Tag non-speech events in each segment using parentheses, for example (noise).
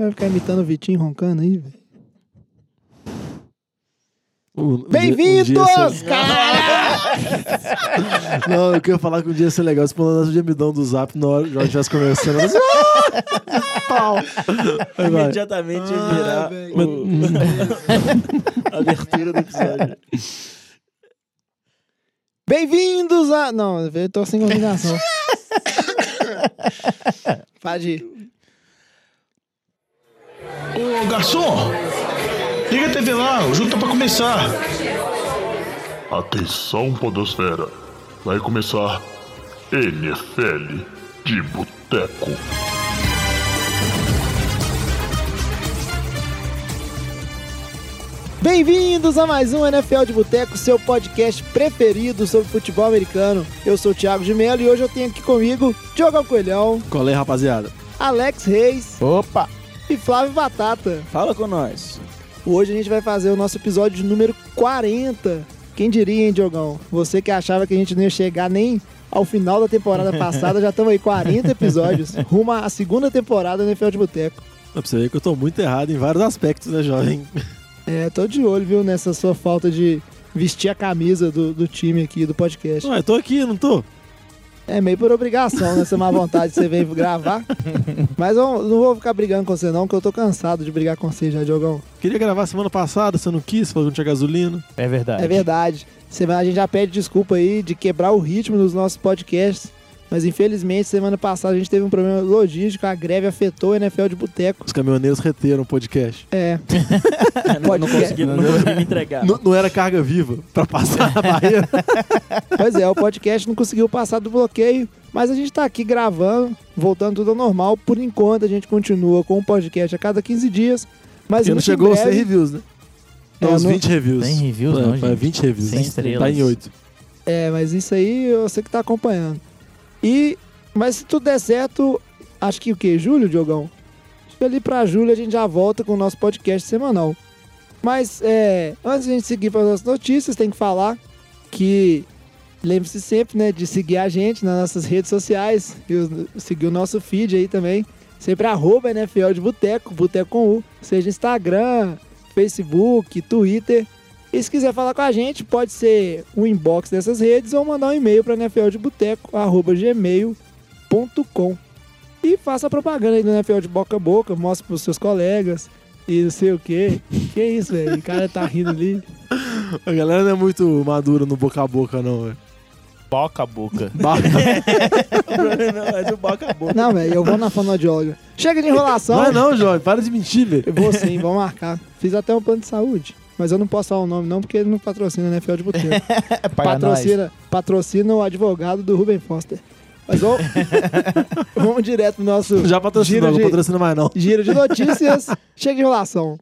Vai ficar imitando o Vitinho roncando aí, velho. Um- um um Bem-vindos, ia ser- cara! (laughs) Não, eu queria falar que um dia ia ser legal se menos o gemidão do zap na hora que o Jorge estivesse conversando. Mas... Pau! (laughs) Imediatamente ia Ah, virar velho. o- a (laughs) abertura do episódio. Bem-vindos a. Não, eu tô sem combinação. Pode ir. Ô garçom, liga a TV lá, o jogo tá pra começar. Atenção, Podosfera. Vai começar NFL de Boteco. Bem-vindos a mais um NFL de Boteco, seu podcast preferido sobre futebol americano. Eu sou o Thiago de Mello e hoje eu tenho aqui comigo Diogo Coelhão, Qual é, rapaziada? Alex Reis Opa! E Flávio Batata. Fala com nós. Hoje a gente vai fazer o nosso episódio de número 40. Quem diria, hein, Diogão? Você que achava que a gente não ia chegar nem ao final da temporada (laughs) passada, já estamos aí 40 episódios, rumo à segunda temporada do NFL de Boteco. Pra você ver que eu tô muito errado em vários aspectos, né, jovem? É, tô de olho, viu, nessa sua falta de vestir a camisa do, do time aqui, do podcast. Ué, tô aqui, não tô? É meio por obrigação, nessa má vontade que você veio gravar. Mas eu não vou ficar brigando com você não, porque eu tô cansado de brigar com você já, Diogão. Queria gravar semana passada, você não quis, falou que não tinha gasolina. É verdade. É verdade. Semana a gente já pede desculpa aí de quebrar o ritmo dos nossos podcasts. Mas infelizmente, semana passada a gente teve um problema logístico, a greve afetou o NFL de boteco. Os caminhoneiros reteram o podcast. É, (laughs) não, não consegui, não consegui me entregar. Não, não era carga viva pra passar a barreira. (laughs) pois é, o podcast não conseguiu passar do bloqueio. Mas a gente tá aqui gravando, voltando tudo ao normal. Por enquanto, a gente continua com o podcast a cada 15 dias. Mas Porque não chegou aos 100 breve- reviews, né? É, Não, não- 20 reviews. Tem reviews, É, não, é, gente. 20 reviews. Sem estrelas. Tá em 8. É, mas isso aí você que tá acompanhando. E, mas se tudo der certo, acho que o que? Julho, Diogão? Acho que ali pra julho a gente já volta com o nosso podcast semanal. Mas, é, antes de a gente seguir para as notícias, tem que falar que lembre-se sempre, né, de seguir a gente nas nossas redes sociais e seguir o nosso feed aí também. Sempre arroba NFL de Boteco, Boteco com U. Seja Instagram, Facebook, Twitter. E se quiser falar com a gente, pode ser o inbox dessas redes ou mandar um e-mail para nfldeboteco.gmail.com E faça a propaganda aí do NFL de boca a boca, mostre pros seus colegas e não sei o quê. Que isso, velho? O cara tá rindo ali. (laughs) A galera não é muito madura no boca a boca, não, velho. Boca a boca. (laughs) Ba- o problema é do boca a boca. Não, velho, eu vou na fonoaudióloga. Chega de enrolação. Não é não, jovem. Para de mentir, velho. Eu vou sim, vou marcar. Fiz até um plano de saúde. Mas eu não posso falar o nome não, porque ele não patrocina a NFL de Boteco. (laughs) É patrocina, patrocina o advogado do Ruben Foster. Mas vamos, (laughs) vamos direto pro nosso Já patrocinou, não de- patrocina mais não. giro de notícias. Chega de enrolação.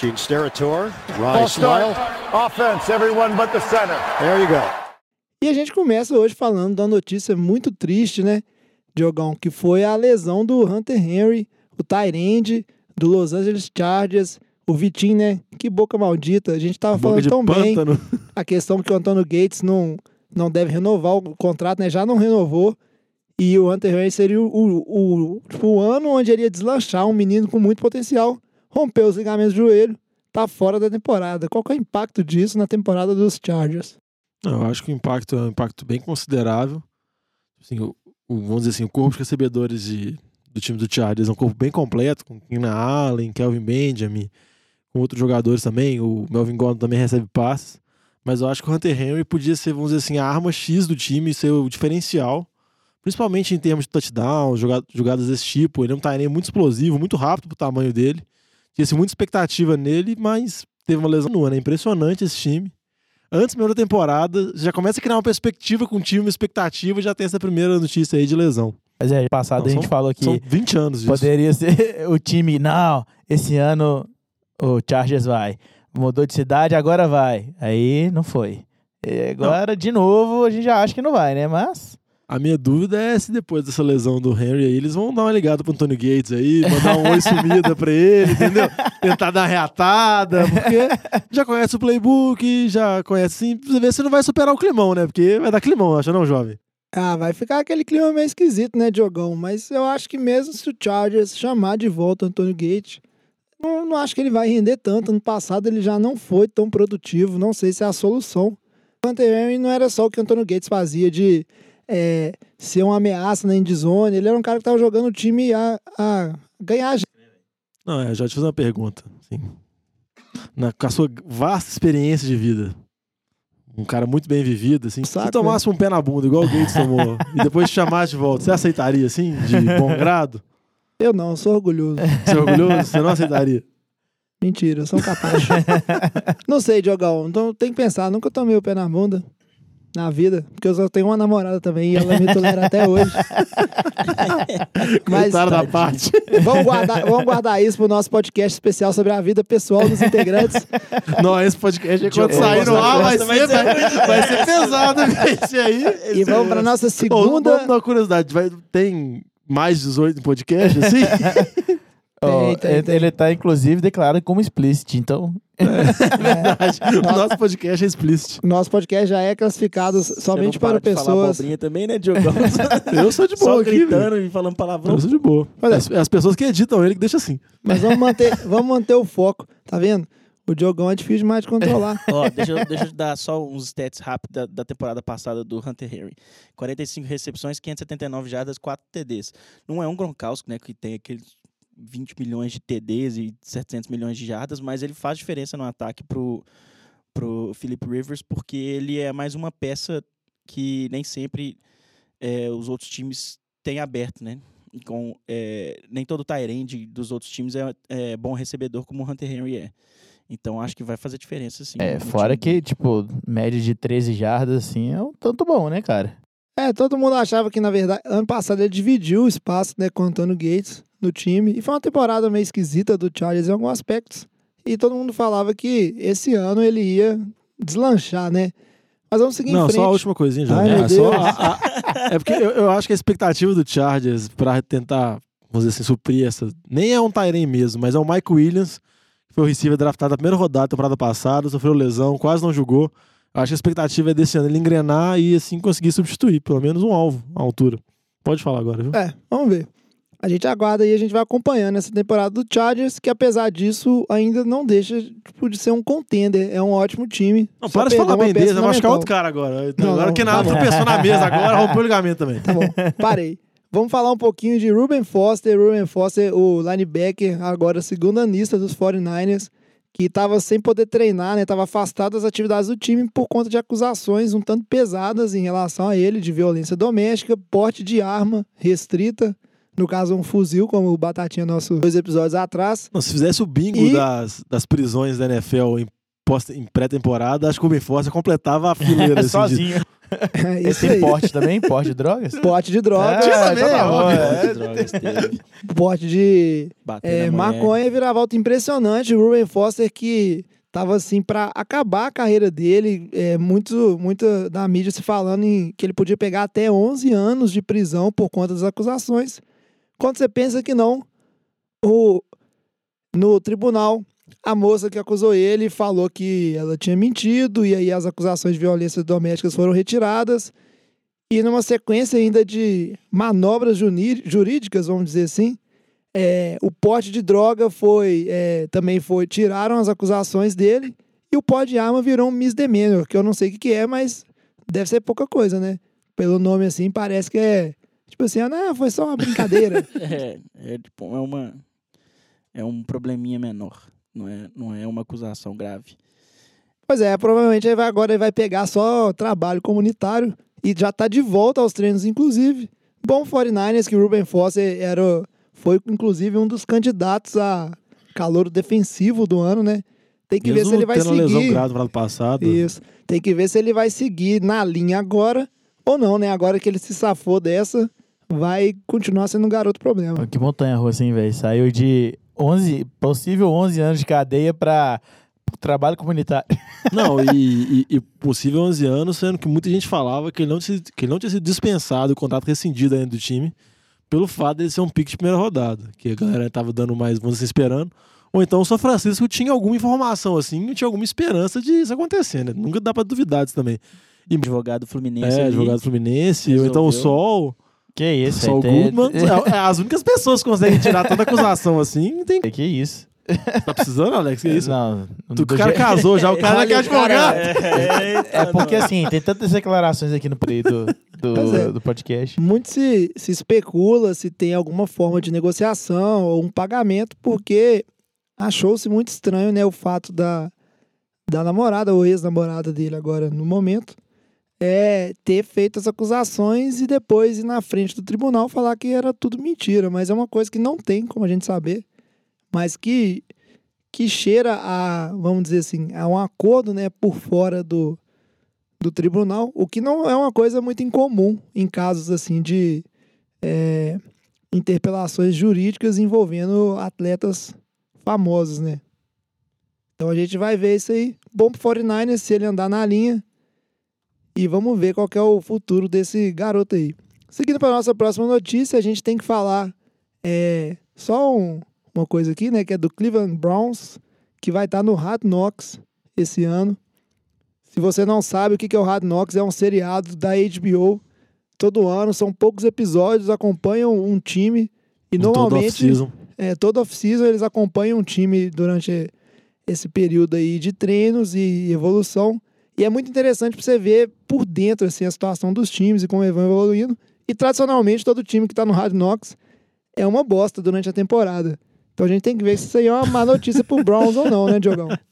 Gene Steratore, Ronnie Smile. Offense, everyone but the center. There you go. E a gente começa hoje falando da notícia muito triste, né, Diogão? Que foi a lesão do Hunter Henry, o Tyrande do Los Angeles Chargers, o Vitinho, né? Que boca maldita. A gente tava Boca falando tão bem. pântano. A questão que o Antônio Gates não, não deve renovar o contrato, né? Já não renovou. E o Hunter Henry seria o, o, o, tipo, o ano onde ele ia deslanchar um menino com muito potencial. Rompeu os ligamentos do joelho, tá fora da temporada. Qual que é o impacto disso na temporada dos Chargers? Não, eu acho que o impacto é um impacto bem considerável. Assim, o, o- vamos dizer assim, o corpo de recebedores de, do time do Chargers é um corpo bem completo, com Keenan Allen, Kelvin Benjamin, com outros jogadores também. O Melvin Gordon também recebe passes. Mas eu acho que o Hunter Henry podia ser, vamos dizer assim, a arma X do time, ser o diferencial. Principalmente em termos de touchdown, joga- jogadas desse tipo. Ele é um end muito explosivo, muito rápido pro tamanho dele. Tinha-se muita expectativa nele, mas teve uma lesão no ano. É impressionante esse time antes mesmo da temporada, já começa a criar uma perspectiva com o time, uma expectativa, já tem essa primeira notícia aí de lesão. Mas é, passado Não, a gente são- falou que São 20 anos disso. poderia ser (laughs) o time. Não, esse ano o Chargers vai. Mudou de cidade, agora vai. Aí não foi. E agora, de novo, a gente já acha que não vai, né? Mas. A minha dúvida é se depois dessa lesão do Henry aí, eles vão dar uma ligada pro Antônio Gates aí, mandar um oi sumida pra ele, entendeu? (laughs) Tentar dar reatada, porque já conhece o playbook, já conhece assim, pra ver se não vai superar o climão, né? Porque vai dar climão, acha não, jovem? Ah, vai ficar aquele clima meio esquisito, né, Diogão? Mas eu acho que mesmo se o Chargers chamar de volta o Antônio Gates, não, não acho que ele vai render tanto. No passado ele já não foi tão produtivo. Não sei se é a solução. O Hunter não era só o que o Antônio Gates fazia de é, ser uma ameaça na endzone. Ele era um cara que estava jogando o time a, a ganhar. Não, é, já te fiz uma pergunta. Na, com a sua vasta experiência de vida, um cara muito bem vivido, assim, Saco, se tomasse um pé na bunda, igual o Gates tomou, (laughs) e depois te chamasse de volta, você aceitaria, assim, de bom grado? Eu não, eu sou orgulhoso. Você é orgulhoso? Você não aceitaria? Mentira, eu sou um capaz. (laughs) não sei, Diogão. Então tem que pensar. Nunca tomei o pé na bunda na vida, porque eu só tenho uma namorada também e ela me tolera até hoje. (laughs) Mas da parte. vamos guardar, vamos guardar isso pro nosso podcast especial sobre a vida pessoal dos integrantes. Não, esse podcast aí, quando sair no ar, vai ser, vai, vai ser pesado (laughs) esse aí. E vamos pra nossa segunda. uma, uma curiosidade, vai, tem mais de 18 podcasts, assim? (laughs) Ó, Tem, tem, ele- tem. Ele tá, inclusive, declarado como explicit, então... (laughs) Verdade. (laughs) O nosso podcast é explícito. Nosso podcast já é classificado somente para pessoas. abobrinha também, né, Diogão? (laughs) Eu sou de boa Só aqui, gritando velho. e falando palavrão. Eu sou de boa. Olha. As, as pessoas que editam ele que deixam assim. Mas vamos manter, vamos manter o foco. Tá vendo? O Diogão é difícil demais de controlar. Ó, deixa, eu- deixa eu te dar só uns stats rápidos da, da temporada passada do Hunter Henry. 45 recepções, 579 jardas, 4 TDs. Não é um Gronkowski, né, que tem aqueles 20 milhões de TDs e 700 milhões de jardas, mas ele faz diferença no ataque pro, pro Philip Rivers, porque ele é mais uma peça que nem sempre é, os outros times têm aberto, né? Com, é, nem todo Tyrande dos outros times é, é bom recebedor como o Hunter Henry é. Então acho que vai fazer diferença, sim. É, fora time. que, tipo, média de 13 jardas, assim, é um tanto bom, né, cara? É, todo mundo achava que, na verdade, ano passado ele dividiu o espaço né, com o Antônio Gates no time. E foi uma temporada meio esquisita do Chargers em alguns aspectos. E todo mundo falava que esse ano ele ia deslanchar, né? Mas vamos seguir em Não, frente. só a última coisinha, já. Ai, é, só a- a- é porque eu, eu acho que a expectativa do Chargers pra tentar, vamos dizer assim, suprir essa. Nem é um Tyrene mesmo, mas é o Mike Williams, que foi o receiver draftado na primeira rodada da temporada passada, sofreu lesão, quase não jogou. Eu acho que a expectativa é desse ano ele engrenar e assim conseguir substituir, pelo menos um alvo à altura. Pode falar agora, viu? É, vamos ver. A gente aguarda e a gente vai acompanhando essa temporada do Chargers, que apesar disso ainda não deixa tipo, de ser um contender. É um ótimo time. Não, para de falar bem peça dele, vai machucar outro cara agora. Não, agora não, que tá nada, bom. tropeçou na mesa agora, (laughs) rompeu o ligamento também. Tá bom, parei. Vamos falar um pouquinho de Ruben Foster. Ruben Foster, o linebacker, agora segunda lista dos 49ers, que estava sem poder treinar, né? Estava afastado das atividades do time por conta de acusações um tanto pesadas em relação a ele de violência doméstica, porte de arma restrita, no caso um fuzil, como o Batatinha nosso dois episódios atrás. Não, se fizesse o bingo E- das, das prisões da NFL em, em pré-temporada, acho que o Foster completava a fileira. (laughs) assim, de- Sozinho. É (laughs) Esse isso tem aí. porte também? Porte de drogas? Porte de drogas, também, então tá bom, é. Drogas teve. porte de É, maconha viravolta impressionante. O Ruben Foster que tava assim pra acabar a carreira dele, é, muito, muito da mídia se falando em que ele podia pegar até 11 anos de prisão por conta das acusações. Quando você pensa que não, o, no tribunal, a moça que acusou ele falou que ela tinha mentido e aí as acusações de violência domésticas foram retiradas. E numa sequência ainda de manobras jurídicas, vamos dizer assim, é, o porte de droga foi é, também foi tiraram as acusações dele e o porte de arma virou um misdemeanor, que eu não sei o que, é, mas deve ser pouca coisa, né? Pelo nome assim, parece que é tipo assim, ah, foi só uma brincadeira. (laughs) É, é, tipo, é uma. É um probleminha menor. Não é, não é uma acusação grave. pois é, provavelmente ele vai, agora ele vai pegar só trabalho comunitário e já tá de volta aos treinos, inclusive. Bom 49ers que o Ruben Foster era, foi, inclusive, um dos candidatos a calor defensivo do ano, né? Tem que ver Mesmo se ele vai tendo lesão seguir. grave no ano passado. Isso. Tem que ver se ele vai seguir na linha agora ou não, né? Agora que ele se safou dessa, vai continuar sendo um garoto problema. Que montanha russa, hein, velho? Saiu de 11, possível 11 anos de cadeia pra trabalho comunitário. (laughs) Não, e, e- e possível 11 anos, sendo que muita gente falava que ele não, tinha- que ele não tinha sido dispensado, o contrato rescindido ainda do time, pelo fato dele ser um pique de primeira rodada, que a galera tava dando mais, vamos dizer, esperando. Ou então o São Francisco tinha alguma informação assim, tinha alguma esperança de isso acontecer, né? Nunca dá pra duvidar disso também. E- advogado fluminense. É, advogado Fluminense, ou então o. Sol. Que isso, aí tem- Goodman. (laughs) É, é as únicas pessoas que conseguem tirar tanta acusação assim. Tem... Que isso? Tá precisando, Alex? Que isso? Não, Tu, do o cara je- casou já, o (laughs) cara quer advogado. É porque assim, tem tantas declarações aqui no play do, do, é. do podcast. Muito se, se especula se tem alguma forma de negociação ou um pagamento, porque achou-se muito estranho, né, o fato da, da namorada ou ex-namorada dele agora no momento é ter feito as acusações e depois ir na frente do tribunal falar que era tudo mentira, mas é uma coisa que não tem como a gente saber, mas que que cheira a, vamos dizer assim, a um acordo, né, por fora do do tribunal, o que não é uma coisa muito incomum em casos assim de é, interpelações jurídicas envolvendo atletas famosos, né? Então a gente vai ver isso aí. Bom pro 49ers se ele andar na linha. E vamos ver qual é o futuro desse garoto aí. Seguindo para nossa próxima notícia, a gente tem que falar é, só um- uma coisa aqui, né? Que é do Cleveland Browns, que vai estar no Hard Knocks esse ano. Se você não sabe o que é o Hard Knocks, é um seriado da HBO. Todo ano, são poucos episódios, acompanham um time. E Todo normalmente, off-season. é, todo off-season, eles acompanham um time durante esse período aí de treinos e evolução. E é muito interessante para você ver por dentro assim, a situação dos times e como eles vão evoluindo. E tradicionalmente, todo time que está no Hard Knocks é uma bosta durante a temporada. Então a gente tem que ver se isso aí é uma má notícia pro Browns ou não, né, Diogão? (laughs)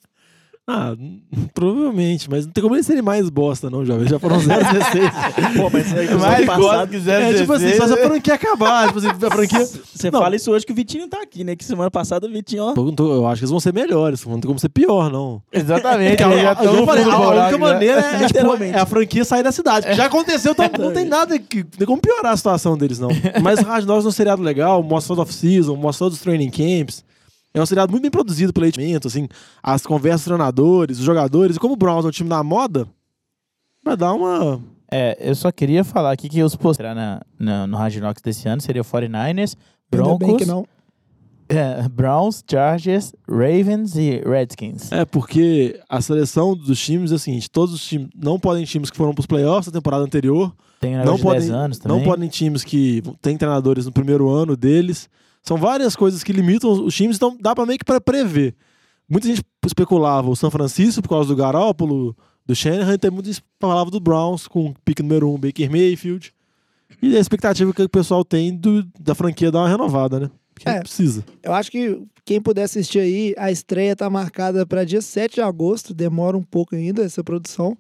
Ah, (laughs) provavelmente, mas não tem como eles serem mais bosta, não, jovem. Já foram 0-16. (laughs) Pô, mas isso aí (laughs) no Mais passado, que 0 é tipo assim, só se a franquia acabar. Tipo assim, a franquia. Você Não. fala isso hoje que o Vitinho tá aqui, né? Que semana passada o Vitinho, ó. Eu acho que eles vão ser melhores, não tem como ser pior, não. Exatamente, já eu falei, a, do única né? maneira é, tipo, é a franquia sair da cidade. Já aconteceu, então não tem nada que. Não tem como piorar a situação deles, não. Mas o é um seriado legal, mostra todo off-season, mostra todos os training camps. É um seriado muito bem produzido pelo HBO, assim, as conversas dos treinadores, os jogadores. E como o Browns é um time da moda, vai dar uma. É, eu só queria falar aqui que os postos na, na, no Hard Knocks desse ano seria o 49ers, Ainda bem que Broncos, não. é, Browns, Chargers, Ravens e Redskins. É, porque a seleção dos times é o seguinte: todos os times. Não podem times que foram pros playoffs na temporada anterior. Tem não negócio de 10 podem, anos também. não podem times que têm treinadores no primeiro ano deles. São várias coisas que limitam os times, então dá pra meio que pra prever. Muita gente especulava o São Francisco por causa do Garópolo, do Shanahan, e tem muita gente falava do Browns com o pick número um, Baker Mayfield. E a expectativa que o pessoal tem do- da franquia dar uma renovada, né? Porque É. precisa. Eu acho que quem puder assistir aí, a estreia tá marcada para dia 7 de agosto, demora um pouco ainda essa produção,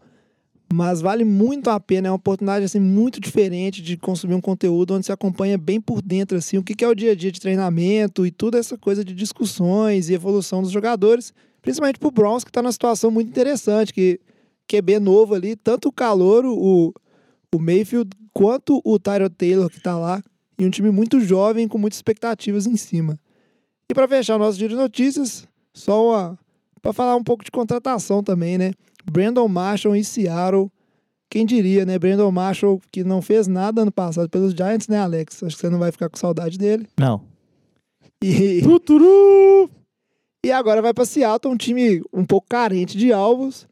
mas vale muito a pena, é uma oportunidade assim muito diferente de consumir um conteúdo onde você acompanha bem por dentro assim, o que é o dia a dia de treinamento e toda essa coisa de discussões e evolução dos jogadores, principalmente pro Browns que tá numa situação muito interessante, que QB novo ali, tanto o Calouro, o o Mayfield, quanto o Tyrod Taylor que tá lá, e um time muito jovem com muitas expectativas em cima. E para fechar o nosso dia de notícias, só para falar um pouco de contratação também, né? Brandon Marshall em Seattle. Quem diria, né? Brandon Marshall que não fez nada ano passado pelos Giants, né, Alex? Acho que você não vai ficar com saudade dele. Não. E, (laughs) Tuturu! e agora vai para Seattle, um time um pouco carente de alvos.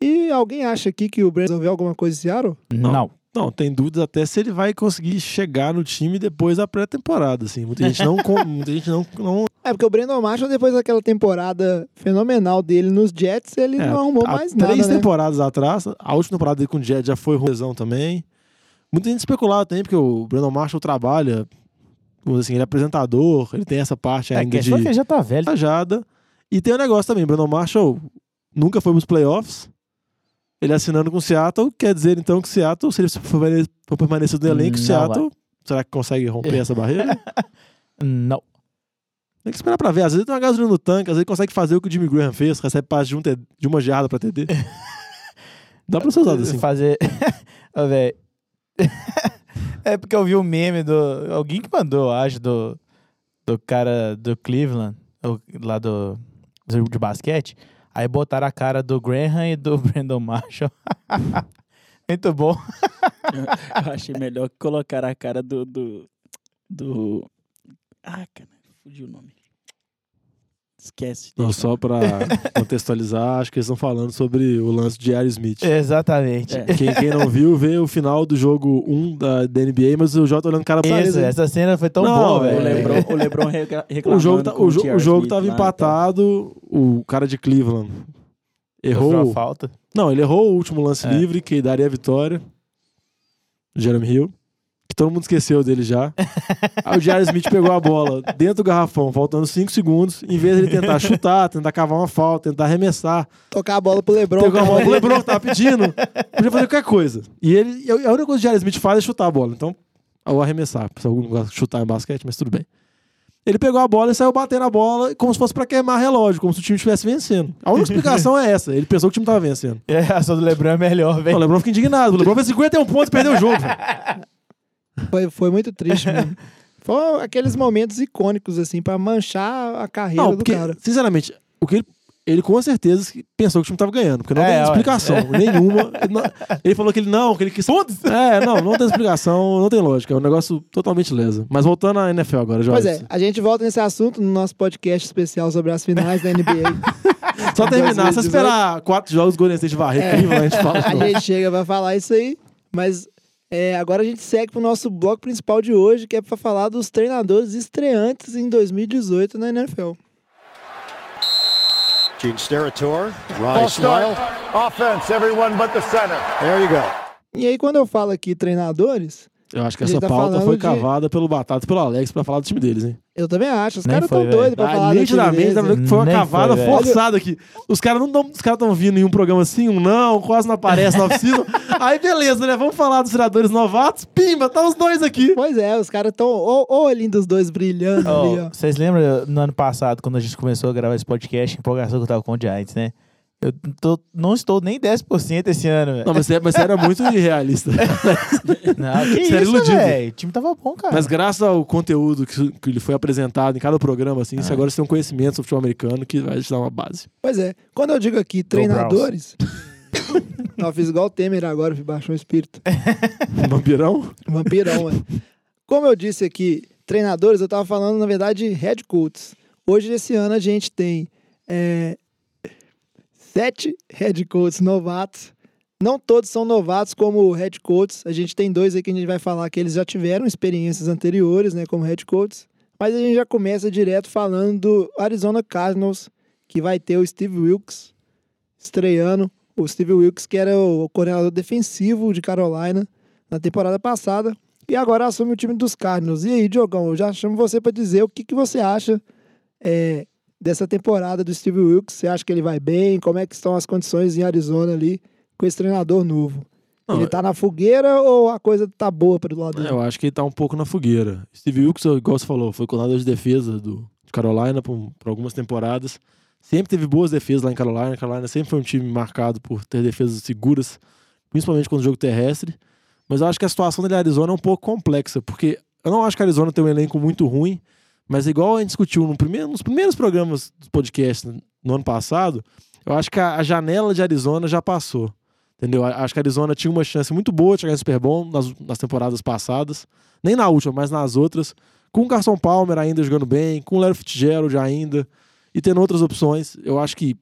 E alguém acha aqui que o Brandon resolveu alguma coisa em Seattle? Não. Não, tem dúvidas até se ele vai conseguir chegar no time depois da pré-temporada, assim. Muita gente não, com- muita gente não, não É, porque o Brandon Marshall, depois daquela temporada fenomenal dele nos Jets, ele É, não arrumou mais nada, três né? temporadas atrás, a última temporada dele com o Jet já foi lesão também. Muita gente especulava também, porque o Brandon Marshall trabalha, vamos dizer assim, ele é apresentador, ele tem essa parte É, ainda questão de que ele já tá velho. tajada. E tem um negócio também, Brandon Marshall nunca foi pros playoffs. Ele assinando com o Seattle, quer dizer então que o Seattle, se ele for permane- for permanecer no elenco, o Seattle, será que consegue romper essa barreira? (laughs) Não. Tem que esperar pra ver. Às vezes tem uma gasolina no tanque, às vezes consegue fazer o que o Jimmy Graham fez, recebe passe de, um de uma jarda pra TD. (laughs) Dá pra ser usado assim. Fazer. (laughs) Ô, véi. é porque eu vi o meme do. Alguém que mandou, eu acho, do, do cara do Cleveland, lá do. de basquete. Aí botaram a cara do Graham e do (laughs) Brandon Marshall. (laughs) Muito bom. (laughs) Eu achei melhor colocar a cara do. do. do... Ah, cara, fugiu o nome. Esquece. Não, só pra (laughs) contextualizar, acho que eles estão falando sobre o lance de Jair Smith. Exatamente. É. Quem, quem não viu, vê o final do jogo 1 da, da NBA, mas o Jota olhando o cara pra Isso, ele. essa cena foi tão Não, boa, O velho. Lebron, o Lebron (laughs) recla- reclamando O jogo, tá- com o, jo- o jogo Smith tava lá, empatado, o cara de Cleveland errou. falta. Não, ele errou o último lance É. livre, que daria a vitória. Jeremy Hill. Que todo mundo esqueceu dele já. (laughs) Aí o Jair Smith pegou a bola dentro do garrafão, faltando 5 segundos. Em vez de ele tentar chutar, tentar cavar uma falta, tentar arremessar, Tocar a bola pro Lebron. pegou a bola pro Lebron que tava pedindo. (laughs) Podia fazer qualquer coisa. E ele, a única coisa que o Jair Smith faz é chutar a bola. Então, ou arremessar. Se algum de chutar em basquete, mas tudo bem. Ele pegou a bola e saiu batendo a bola como se fosse pra queimar relógio, como se o time estivesse vencendo. A única explicação é essa. Ele pensou que o time tava vencendo. E (laughs) a reação do Lebron é melhor, O velho. Lebron fica indignado. O Lebron fez 51 pontos e perdeu o jogo. Foi, foi muito triste (laughs) mesmo. Foram aqueles momentos icônicos, assim, pra manchar a carreira Não, do porque, cara. sinceramente, o que ele, ele com certeza pensou que o time tava ganhando, porque não É, tem explicação nenhuma. Ele, não- (laughs) ele falou que ele não, que ele quis. É, não, não tem explicação, não tem lógica. É um negócio totalmente lesa. Mas voltando à NFL agora, Jorge. Pois é, a gente volta nesse assunto no nosso podcast especial sobre as finais da NBA. (laughs) Só terminar, só 2018. esperar quatro jogos Golden State varrer É. A gente fala. a gente chega pra falar isso aí, mas é, agora a gente segue pro nosso bloco principal de hoje, que é pra falar dos treinadores estreantes em 2018 na NFL. Gene Steratore, start. Smile. Offense, everyone but the center. There you go. E aí, quando eu falo aqui treinadores, Eu acho que essa tá pauta foi de- cavada pelo Batata e pelo Alex pra falar do time deles, hein? Eu também acho. Os caras tão doidos pra Ah, falar nitidamente, dá pra ver que foi uma Nem cavada foi, forçada aqui. Os caras não, dão- os caras estão vindo em um programa assim, um não, quase não aparece na oficina. (laughs) Aí beleza, né? Vamos falar dos treinadores novatos. Pimba, tá os dois aqui. Pois é, os caras tão ou, ou olhinho dos dois brilhando ali, Ó, ó. Vocês lembram no ano passado, quando a gente começou a gravar esse podcast, a empolgação que eu tava com o Giants, né? Eu tô- não estou nem 10% esse ano, velho. Não, mas você, mas você era muito irrealista. (laughs) Não, que Você era isso, iludido. velho. O time tava bom, cara. Mas graças ao conteúdo que, que lhe foi apresentado em cada programa, assim, Ah. você agora você tem um conhecimento sobre futebol americano que vai te dar uma base. Pois é, quando eu digo aqui treinadores. (laughs) Não, eu fiz igual o Temer agora, baixou o espírito. Vampirão? Vampirão, é. Como eu disse aqui, treinadores, eu tava falando, na verdade, de head coaches. Hoje, esse ano, a gente tem é, sete head coaches novatos. Não todos são novatos como head coaches. A gente tem dois aí que a gente vai falar que eles já tiveram experiências anteriores, né, como head coaches. Mas a gente já começa direto falando do Arizona Cardinals, que vai ter o Steve Wilkes estreando. O Steve Wilkes, que era o coordenador defensivo de Carolina na temporada passada. E agora assume o time dos Cardinals. E aí, Diogão, eu já chamo você para dizer o que, que você acha é, dessa temporada do Steve Wilkes. Você acha que ele vai bem? Como é que estão as condições em Arizona ali com esse treinador novo? Não, ele tá na fogueira ou a coisa tá boa pro lado dele? Eu acho que ele tá um pouco na fogueira. Steve Wilkes, igual você falou, foi coordenador de defesa do, de Carolina por, por algumas temporadas. Sempre teve boas defesas lá em Carolina. Carolina sempre foi um time marcado por ter defesas seguras, principalmente quando o jogo terrestre. Mas eu acho que a situação dele em Arizona é um pouco complexa, porque eu não acho que a Arizona tem um elenco muito ruim, mas igual a gente discutiu no primeiro, nos primeiros programas do podcast no ano passado, eu acho que a, a janela de Arizona já passou. Entendeu? Acho que a Arizona tinha uma chance muito boa de chegar no Super Bowl nas, nas temporadas passadas. Nem na última, mas nas outras. Com o Carson Palmer ainda jogando bem, com o Larry Fitzgerald ainda, e tendo outras opções. Eu acho que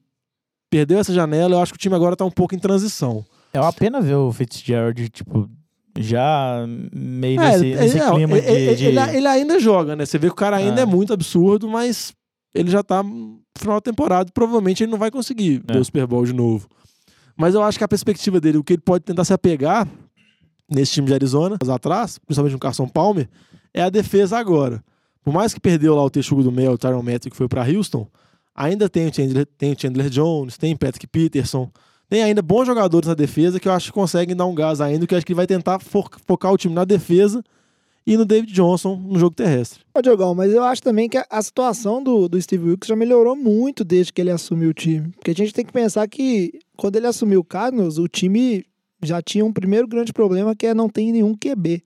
perdeu essa janela, eu acho que o time agora tá um pouco em transição. É uma pena ver o Fitzgerald, tipo, já meio É, nesse, nesse é, clima ele, de... ele- de- ele- ainda joga, né? Você vê que o cara ainda Ah. é muito absurdo, mas ele já tá no final da temporada. Provavelmente ele não vai conseguir É. ver o Super Bowl de novo. Mas eu acho que a perspectiva dele, o que ele pode tentar se apegar nesse time de Arizona, atrás, principalmente no Carson Palmer, é a defesa agora. Por mais que perdeu lá o Texugo do Mel, o Tyron Matthew, que foi para Houston, ainda tem o, Chandler, tem o Chandler Jones, tem Patrick Peterson, tem ainda bons jogadores na defesa que eu acho que conseguem dar um gás ainda, que eu acho que ele vai tentar fo- focar o time na defesa e no David Johnson no jogo terrestre. Ô, Diogão, mas eu acho também que a, situação do, do Steve Wilkes já melhorou muito desde que ele assumiu o time. Porque a gente tem que pensar que quando ele assumiu o Cardinals, o time já tinha um primeiro grande problema que é não ter nenhum QB.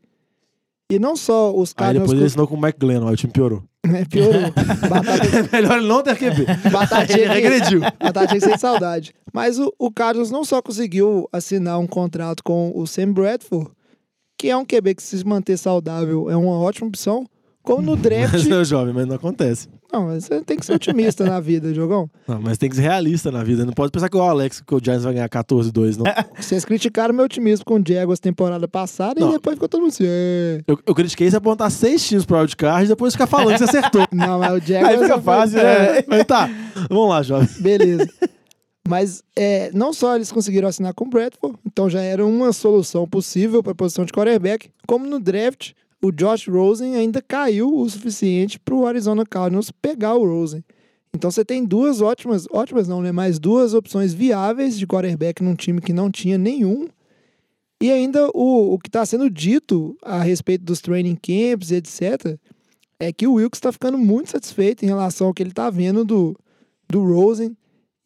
E não só os Aí Cardinals... depois ele assinou com o Mike Glennon, aí o time piorou. É, piorou. (laughs) Batata, É melhor não ter QB. batatinha, (laughs) Ele regrediu. batatinha sem saudade. Mas o, o Cardinals não só conseguiu assinar um contrato com o Sam Bradford, que é um QB que se manter saudável é uma ótima opção, como no (laughs) draft... Mas é jovem, mas não acontece. Não, mas você tem que ser otimista na vida, Jogão. Não, mas tem que ser realista na vida. Não pode pensar que o Alex, que o Giants vai ganhar 14-2, não. (laughs) Vocês criticaram meu otimismo com o Jaguars temporada passada Não. e depois ficou todo mundo assim. "É". Eu, eu critiquei você apontar seis times pro wildcard e depois ficar falando que você acertou. (laughs) Não, mas o Aí Jaguars. fica fácil, é, né? Mas tá, vamos lá, jovem. Beleza. Mas é, não só eles conseguiram assinar com o Bradford, então já era uma solução possível para a posição de quarterback, como no draft, o Josh Rosen ainda caiu o suficiente para o Arizona Cardinals pegar o Rosen. Então você tem duas ótimas, ótimas não, né? Mas duas opções viáveis de quarterback num time que não tinha nenhum. E ainda o, o que está sendo dito a respeito dos training camps, etc., é que o Wilkes está ficando muito satisfeito em relação ao que ele está vendo do, do Rosen.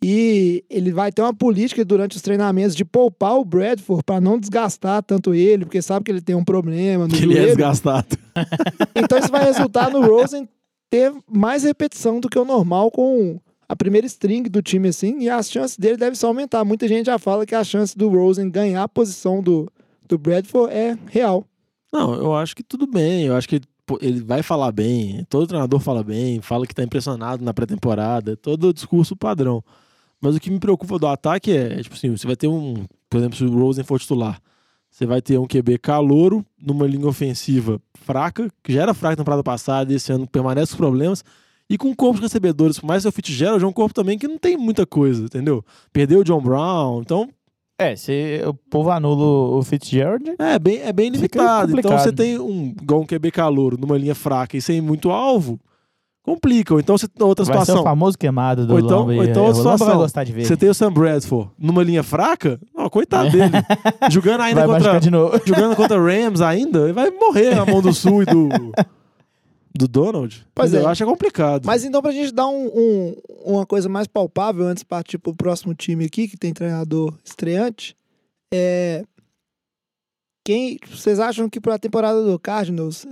E ele vai ter uma política durante os treinamentos de poupar o Bradford para não desgastar tanto ele, porque sabe que ele tem um problema no Que ele é joelho. desgastado. (laughs) Então isso vai resultar no Rosen ter mais repetição do que o normal com a primeira string do time assim, e as chances dele devem só aumentar. Muita gente já fala que a chance do Rosen ganhar a posição do, do Bradford é real. Não, eu acho que tudo bem. Eu acho que ele vai falar bem. Todo treinador fala bem, fala que tá impressionado na pré-temporada. Todo o discurso padrão. Mas o que me preocupa do ataque é, tipo assim, você vai ter um. Por exemplo, se o Rosen for titular, você vai ter um QB calouro numa linha ofensiva fraca, que já era fraca na temporada passada e esse ano permanece com problemas. E com corpo de recebedores, por mais que o Fitzgerald é um corpo também que não tem muita coisa, entendeu? Perdeu o John Brown, então É, se o povo anula o Fitzgerald, É, bem, é bem limitado. Então você tem um, igual um QB calouro numa linha fraca e sem muito alvo, complica. Ou então você tem outra vai ser o situação. famoso queimado do Ou então- Lamba. ou então outra Lamba vai situação. gostar de ver. Você tem o Sam Bradford numa linha fraca, ó, coitado dele. (laughs) jogando ainda vai contra. de novo. Jogando contra (laughs) Rams ainda, ele vai morrer na mão do Sul e do. Do Donald. Pois Mas é. Eu acho que é complicado. Mas então, pra gente dar um, um- uma coisa mais palpável antes de partir pro próximo time aqui, que tem treinador estreante, é. Quem vocês acham que para a temporada do Cardinals,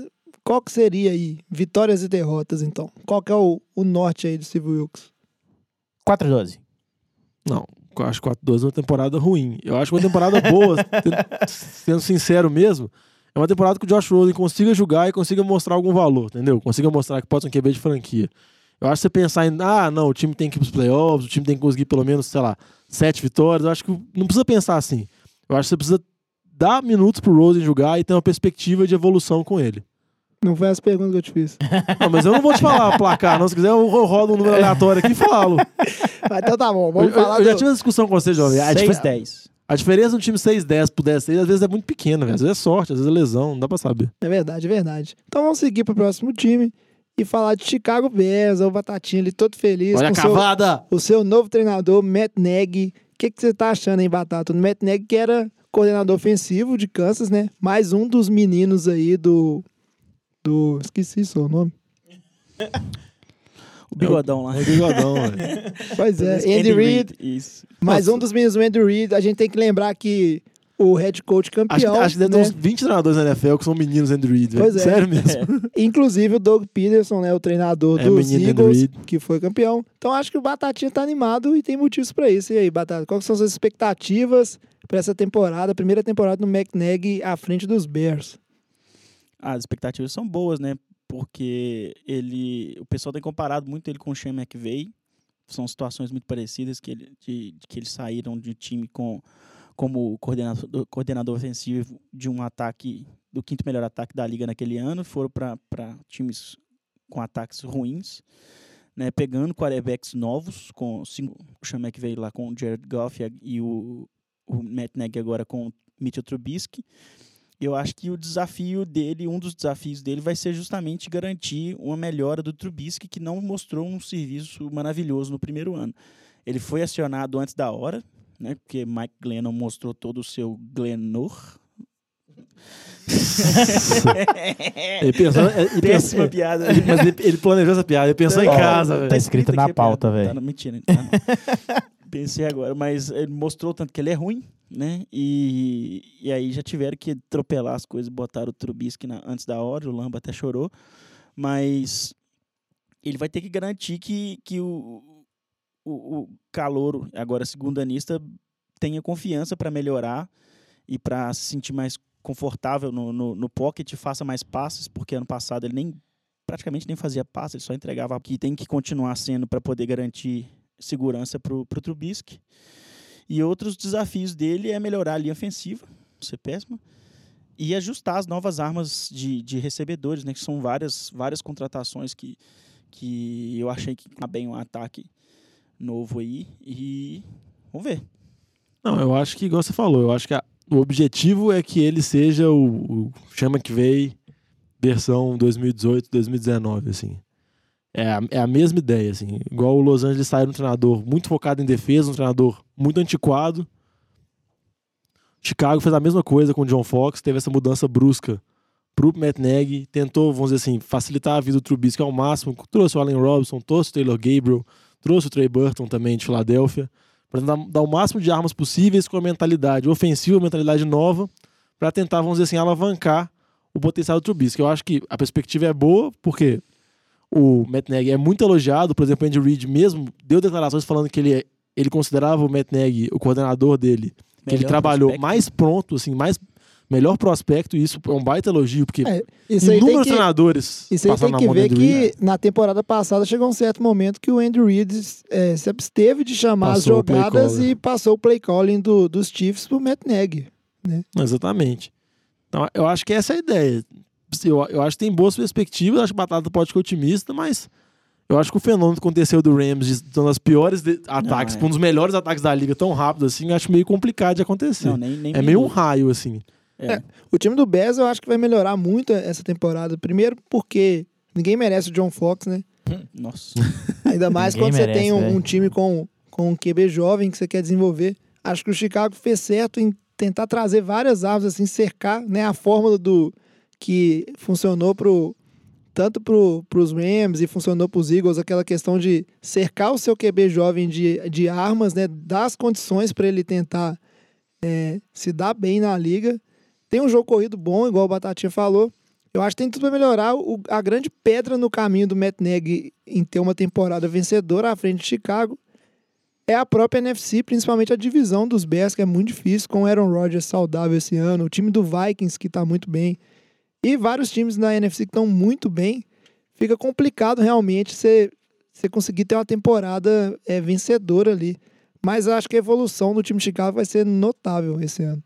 qual que seria aí? Vitórias e derrotas, então. Qual que é o, o norte aí do Steve Wilkes? 4-12. Não, eu acho 4-2 uma temporada ruim. Eu acho que uma temporada boa, (laughs) sendo sincero mesmo, é uma temporada que o Josh Rosen consiga jogar e consiga mostrar algum valor, entendeu? Consiga mostrar que pode ser um QB de franquia. Eu acho que você pensar em, ah, não, o time tem que ir pros playoffs, o time tem que conseguir pelo menos, sei lá, sete vitórias. Eu acho que não precisa pensar assim. Eu acho que você precisa dar minutos pro Rosen jogar e ter uma perspectiva de evolução com ele. Não foi essa pergunta que eu te fiz. Não, (laughs) mas eu não vou te falar placar, não. Se quiser, eu rodo um número aleatório aqui e falo. (laughs) Mas então tá bom, Eu, vamos eu- falar eu já do- tive essa discussão com você, jovem. A, difer- 6-10. a diferença do time 6-10 pro 10-6 às vezes é muito pequena, velho. Às vezes é sorte, às vezes é lesão, não dá pra saber. É verdade, é verdade. Então vamos seguir pro próximo time e falar de Chicago Bears, o Batatinha ali todo feliz Olha a com seu, cavada! o seu novo treinador, Matt Nagy. O que, que você tá achando, hein, Batata? O Matt Nagy que era coordenador ofensivo de Kansas, né? Mais um dos meninos aí do... do... Esqueci só o nome. (laughs) O bigodão lá. É o bigodão, velho. Pois é, Andy Reid. Isso. Mais um dos meninos do Andy Reid. A gente tem que lembrar que o head coach Acho, campeão, acho que deve ter né? uns 20 treinadores na NFL que são meninos Andrew Reid. Pois é. Sério mesmo. (laughs) Inclusive o Doug Peterson, né, o treinador É, dos Andy Eagles, que foi campeão. Então acho que o Batatinha tá animado e tem motivos pra isso. E aí, Batata, quais são as suas expectativas pra essa temporada, primeira temporada do McNaghy à frente dos Bears? As expectativas são boas, né? Porque ele, o pessoal tem comparado muito ele com o Sean McVay. São situações muito parecidas que, ele, de, de que eles saíram de time com como coordenador, coordenador ofensivo de um ataque do quinto melhor ataque da liga naquele ano, foram para times com ataques ruins, né? Pegando quarterbacks novos com cinco, o Sean McVay lá com o Jared Goff e o, o Matt Nagy agora com o Mitchell Trubisky. Eu acho que o desafio dele, um dos desafios dele vai ser justamente garantir uma melhora do Trubisky, que não mostrou um serviço maravilhoso no primeiro ano. Ele foi acionado antes da hora, né? Porque Mike Glennon mostrou todo o seu Glenor. (laughs) Ele pensou, ele Péssima pensou, piada. mas ele, ele planejou essa piada, ele pensou em casa, tá escrito na pauta, velho. Tá, mentira. tá, não. (laughs) Pensei agora, mas ele mostrou tanto que ele é ruim, né? E, e aí já tiveram que atropelar as coisas, botaram o Trubisky na- antes da hora, o Lamba até chorou, mas ele vai ter que garantir que, que o, o, o calouro, agora segundanista, tenha confiança para melhorar e para se sentir mais confortável no, no, no pocket, faça mais passes, porque ano passado ele nem praticamente nem fazia passe, ele só entregava que tem que continuar sendo para poder garantir segurança para o Trubisky. E outros desafios dele é melhorar a linha ofensiva, ser péssimo, e ajustar as novas armas de, de recebedores, né? Que são várias, várias contratações que, que eu achei que tá bem um ataque novo aí. E vamos ver. Não, eu acho que, igual você falou, eu acho que a- o objetivo é que ele seja o, o chama que veio versão 2018, 2019, assim. É a, é a mesma ideia, assim. Igual o Los Angeles saiu um treinador muito focado em defesa, um treinador muito antiquado. Chicago fez a mesma coisa com o John Fox, teve essa mudança brusca pro Matt Nagy, tentou, vamos dizer assim, facilitar a vida do Trubisky ao máximo, trouxe o Allen Robinson, trouxe o Taylor Gabriel, trouxe o Trey Burton também de Filadélfia, para dar o máximo de armas possíveis com a mentalidade ofensiva, mentalidade nova, para tentar, vamos dizer assim, alavancar o potencial do Trubisky. Eu acho que a perspectiva é boa, porque o Matt Nagy é muito elogiado, por exemplo, o Andy Reid mesmo deu declarações falando que ele, é- ele considerava o Matt Nagy, o coordenador dele, que ele Melhor trabalhou prospecto. mais pronto, assim, mais melhor prospecto, e isso é um baita elogio, porque É, isso aí tem inúmeros que, treinadores isso aí passaram tem na que mão do ver Andy que na temporada passada chegou um certo momento que o Andy Reid é, se absteve de chamar Passou as jogadas e passou o play calling do, dos Chiefs pro Matt Nagy. Exatamente. Então, eu acho que essa é a ideia. Eu, eu acho que tem boas perspectivas, acho que o Batata pode ficar otimista, mas eu acho que o fenômeno que aconteceu do Rams, de ser um dos piores de- ataques, é. um dos melhores ataques da liga tão rápido assim, eu acho meio complicado de acontecer. Não, nem, nem é meio um raio, assim. É. O time do Bears eu acho que vai melhorar muito essa temporada. Primeiro porque ninguém merece o John Fox, né? (laughs) Nossa. Ainda mais quando você merece, tem um, velho. um time com, com um QB jovem que você quer desenvolver. Acho que o Chicago fez certo em tentar trazer várias armas, assim, cercar né, a fórmula do que funcionou pro, tanto para os Rams e funcionou para os Eagles, aquela questão de cercar o seu QB jovem de, de armas, né, dar as condições para ele tentar é, se dar bem na liga. Tem um jogo corrido bom, igual o Batatinha falou. Eu acho que tem tudo para melhorar. O- a grande pedra no caminho do Matt Nagy em ter uma temporada vencedora à frente de Chicago é a própria NFC, principalmente a divisão dos Bears, que é muito difícil, com o Aaron Rodgers saudável esse ano, o time do Vikings, que está muito bem, e vários times da NFC que estão muito bem. Fica complicado realmente você você conseguir ter uma temporada é, vencedora ali. Mas acho que a evolução do time de Chicago vai ser notável esse ano.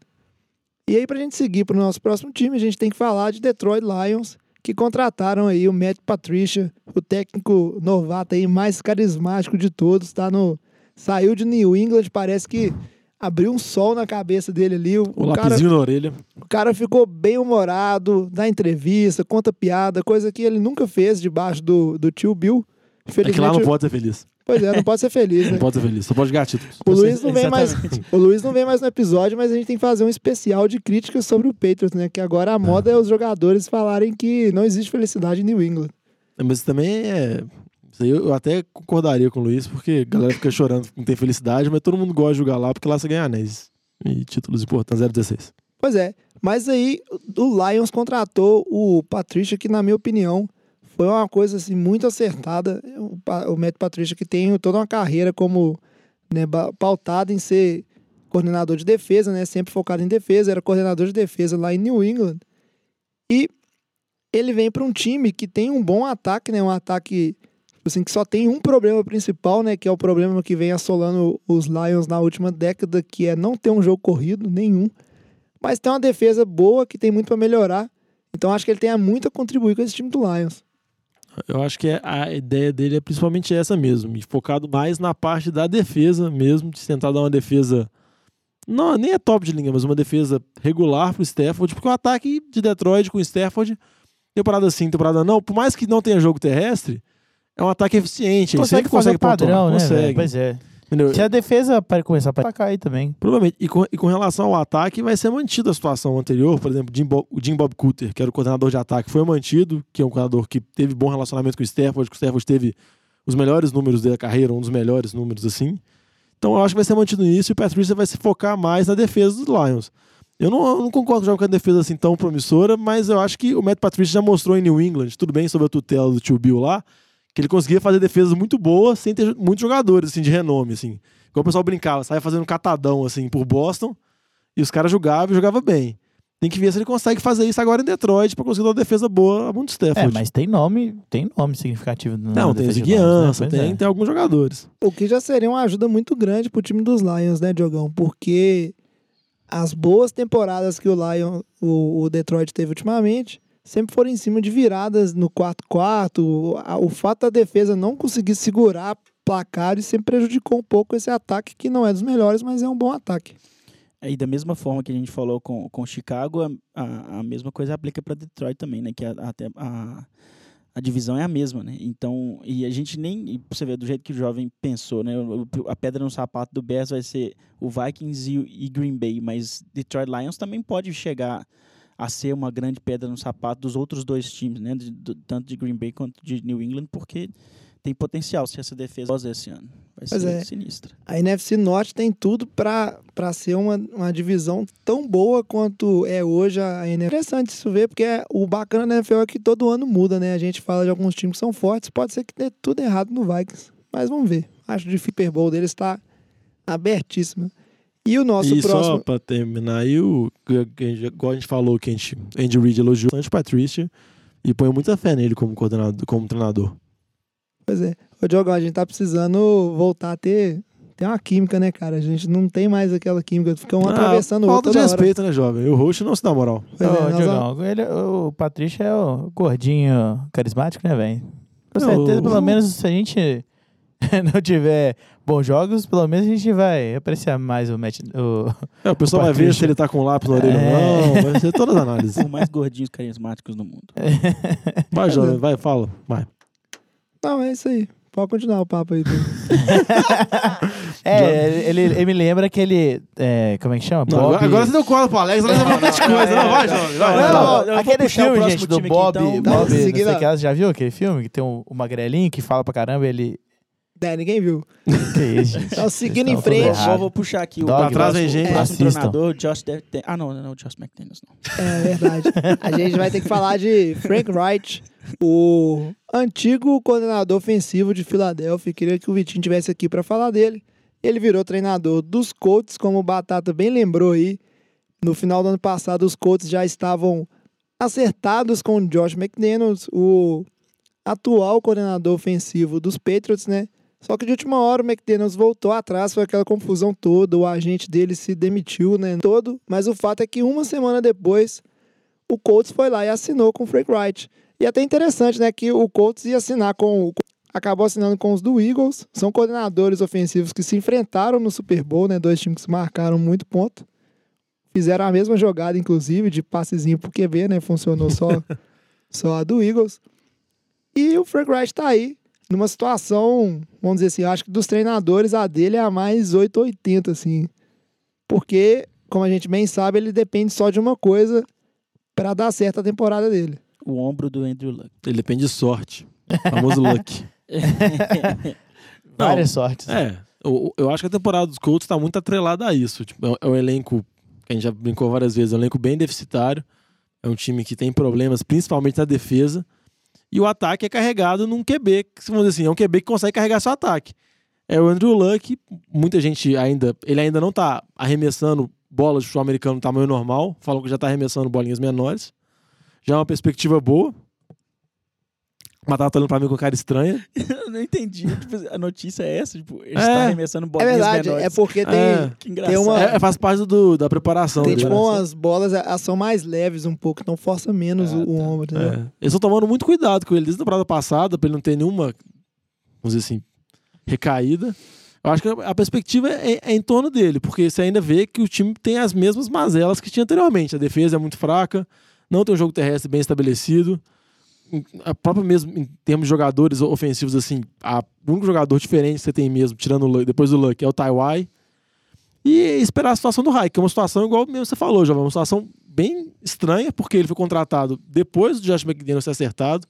E aí, pra gente seguir pro nosso próximo time, a gente tem que falar de Detroit Lions, que contrataram aí o Matt Patricia, o técnico novato aí mais carismático de todos, tá no saiu de New England, parece que abriu um sol na cabeça dele ali. O, O, cara, na orelha. o cara ficou bem humorado, dá entrevista, conta piada, coisa que ele nunca fez debaixo do, do tio Bill. É que lá não pode ser feliz. pois é, não pode ser feliz, né? Não pode ser feliz, só pode ganhar títulos. O Luiz não vem mais, o Luiz não vem mais no episódio, mas a gente tem que fazer um especial de críticas sobre o Patriots, né? Que agora a moda é os jogadores falarem que não existe felicidade em New England. Mas também é. Isso aí eu até concordaria com o Luiz, porque a galera fica chorando não tem felicidade, mas todo mundo gosta de jogar lá porque lá você ganha anéis. E títulos importantes 016. Pois é, mas aí o Lions contratou o Patrícia, que na minha opinião foi uma coisa assim muito acertada. O, o Matt Patrícia que tem toda uma carreira como né, pautada em ser coordenador de defesa, né, sempre focado em defesa, era coordenador de defesa lá em New England. E ele vem para um time que tem um bom ataque, né, um ataque assim que só tem um problema principal, né, que é o problema que vem assolando os Lions na última década, que é não ter um jogo corrido nenhum mas tem uma defesa boa que tem muito para melhorar. Então acho que ele tem muito a contribuir com esse time do Lions. Eu acho que é- a ideia dele é principalmente essa mesmo, focado mais na parte da defesa mesmo, de tentar dar uma defesa. Não, nem é top de linha, mas uma defesa regular pro Stafford, porque o ataque de Detroit com o Stafford, temporada sim, temporada não, por mais que não tenha jogo terrestre, é um ataque eficiente, ele Consegue fazer consegue o padrão, né? consegue. Pois é. entendeu? Se a defesa para começar a atacar aí também. Provavelmente. E com, e com relação ao ataque, vai ser mantida a situação anterior. Por exemplo, Jim Bo- o Jim Bob Cooter, que era o coordenador de ataque, foi mantido, que é um coordenador que teve bom relacionamento com o Stafford, que o Stafford teve os melhores números da carreira, um dos melhores números assim. Então eu acho que vai ser mantido nisso e o Patrícia vai se focar mais na defesa dos Lions. Eu não, eu não concordo com a defesa assim tão promissora, mas eu acho que o Matt Patricia já mostrou em New England, tudo bem sob a tutela do tio Bill lá, que ele conseguia fazer defesas muito boas sem ter muitos jogadores assim, de renome. Assim. Igual o pessoal brincava, saia fazendo catadão assim por Boston e os caras jogavam e jogavam bem. Tem que ver se ele consegue fazer isso agora em Detroit pra conseguir dar uma defesa boa a muito É, Stafford. mas tem nome, tem nome significativo. na Não, tem defesa de Lions, Guiança, né? Tem, é. tem alguns jogadores. O que já seria uma ajuda muito grande pro time dos Lions, né, Diogão? Porque as boas temporadas que o Lion, o, o Detroit teve ultimamente, sempre foram em cima de viradas no quarto quarto. O, a- fato da defesa não conseguir segurar placares sempre prejudicou um pouco esse ataque, que não é dos melhores, mas é um bom ataque. E da mesma forma que a gente falou com, com Chicago, a, a, a mesma coisa aplica para Detroit também, né? Que a, até a, a divisão é a mesma, né? Então, e a gente nem, você ver do jeito que o jovem pensou, né? A pedra no sapato do Bears vai ser o Vikings e, e Green Bay, mas Detroit Lions também pode chegar a ser uma grande pedra no sapato dos outros dois times, né? De- do- tanto de Green Bay quanto de New England, porque tem potencial se essa defesa esse ano. Vai Pois ser é. sinistra. A NFC Norte tem tudo para ser uma, uma divisão tão boa quanto é hoje a NFC. Interessante isso ver, porque é- o bacana da NFL é que todo ano muda, né? A gente fala de alguns times que são fortes, pode ser que dê tudo errado no Vikings. Mas vamos ver. Acho que o Super Bowl deles está abertíssimo. E o nosso e só próximo. pra terminar aí, o, igual a gente falou que a gente, Andy Reid elogiou bastante o Patrícia e põe muita fé nele como coordenador, como treinador. Pois é. Ô, Diogão, a gente tá precisando voltar a ter, ter uma química, né, cara? A gente não tem mais aquela química. Fica um Ah, atravessando o Falta outro. de toda hora. respeito, né, jovem? O host não se dá moral. Pois é, vamos- Diogão, ele, o Patrício é o gordinho carismático, né, velho? Com Não, certeza, o- pelo menos se a gente (laughs) não tiver bons jogos, pelo menos a gente vai apreciar mais o match. O... É, o pessoal O vai ver se ele tá com lápis na orelha É. ou não. Vai ser todas as (laughs) análises. Os mais gordinhos carismáticos do mundo. (laughs) Vai, jovem, vai, fala. Vai. Não, é isso aí. Pode continuar o papo aí. É, ele, ele me lembra aquele. é, como é que chama? Não, agora, Bob- agora você deu cola pro Alex, Alex vai falar de coisa. Não, vai, jovem. Vai, vai. não, aquele filme, próximo gente, do aqui, Bob. então. Bob, Tá, não sei que já viu aquele filme? Que tem um, o magrelinho que fala pra caramba ele. É, ninguém viu. (laughs) Que isso, gente? Então, seguindo em frente. Só vou puxar aqui o Dog, Pra trás vem próximo- gente. o próximo Assistam. treinador, Josh Der- Der- Ah, não, não, não, Josh McDaniels, não. É verdade. A gente vai ter que falar de Frank Wright, o antigo coordenador ofensivo de Filadélfia. Queria que o Vitinho tivesse aqui para falar dele. Ele virou treinador dos Colts, como o Batata bem lembrou aí. No final do ano passado, os Colts já estavam acertados com o Josh McDaniels, o atual coordenador ofensivo dos Patriots, né? Só que de última hora o McDaniels voltou atrás, foi aquela confusão toda, o agente dele se demitiu, né? Todo. Mas o fato é que uma semana depois, o Colts foi lá e assinou com o Frank Wright. E até interessante, né, que o Colts ia assinar com o acabou assinando com os do Eagles. São coordenadores ofensivos que se enfrentaram no Super Bowl, né, dois times que marcaram muito ponto. Fizeram a mesma jogada inclusive de passezinho pro QB, né? Funcionou só (laughs) só a do Eagles. E o Frank Wright tá aí numa situação, vamos dizer assim, eu acho que dos treinadores a dele é a mais 880 assim. Porque, como a gente bem sabe, ele depende só de uma coisa para dar certo a temporada dele. O ombro do Andrew Luck. Ele depende de sorte. O famoso luck. (laughs) (laughs) Não, Várias sortes. É, eu, eu acho que a temporada dos Colts tá muito atrelada a isso. Tipo, é um- é um elenco, que a gente já brincou várias vezes, é um elenco bem deficitário. É um time que tem problemas, principalmente na defesa. E o ataque é carregado num QB, vamos dizer assim, é um QB que consegue carregar seu ataque. É o Andrew Luck, muita gente ainda, ele ainda não tá arremessando bolas de futebol americano no tamanho normal, falam que já tá arremessando bolinhas menores. Já é uma perspectiva boa. Mas tava olhando pra mim com cara estranha. (laughs) Eu não entendi. Tipo, a notícia é essa? Tipo, ele É. está arremessando É bolinhas verdade, menores. é porque tem, É. Que engraçado. tem uma- É, faz parte do, da preparação tem dele. tipo né? umas bolas, elas são mais leves um pouco, então força menos Ah, o, o tá. ombro, entendeu? É. Eles estão tomando muito cuidado com ele desde a temporada passada, pra ele não ter nenhuma, vamos dizer assim, recaída. Eu acho que a perspectiva é, é em torno dele, porque você ainda vê que o time tem as mesmas mazelas que tinha anteriormente. A defesa é muito fraca, não tem um jogo terrestre bem estabelecido. A própria mesmo, em termos de jogadores ofensivos, assim, a, o único jogador diferente que você tem mesmo, tirando o Luck, depois do Luck, é o Taiwai. E esperar a situação do Raik, que é uma situação igual mesmo você falou, Jovem, uma situação bem estranha, porque ele foi contratado depois do Josh McDaniels ser acertado.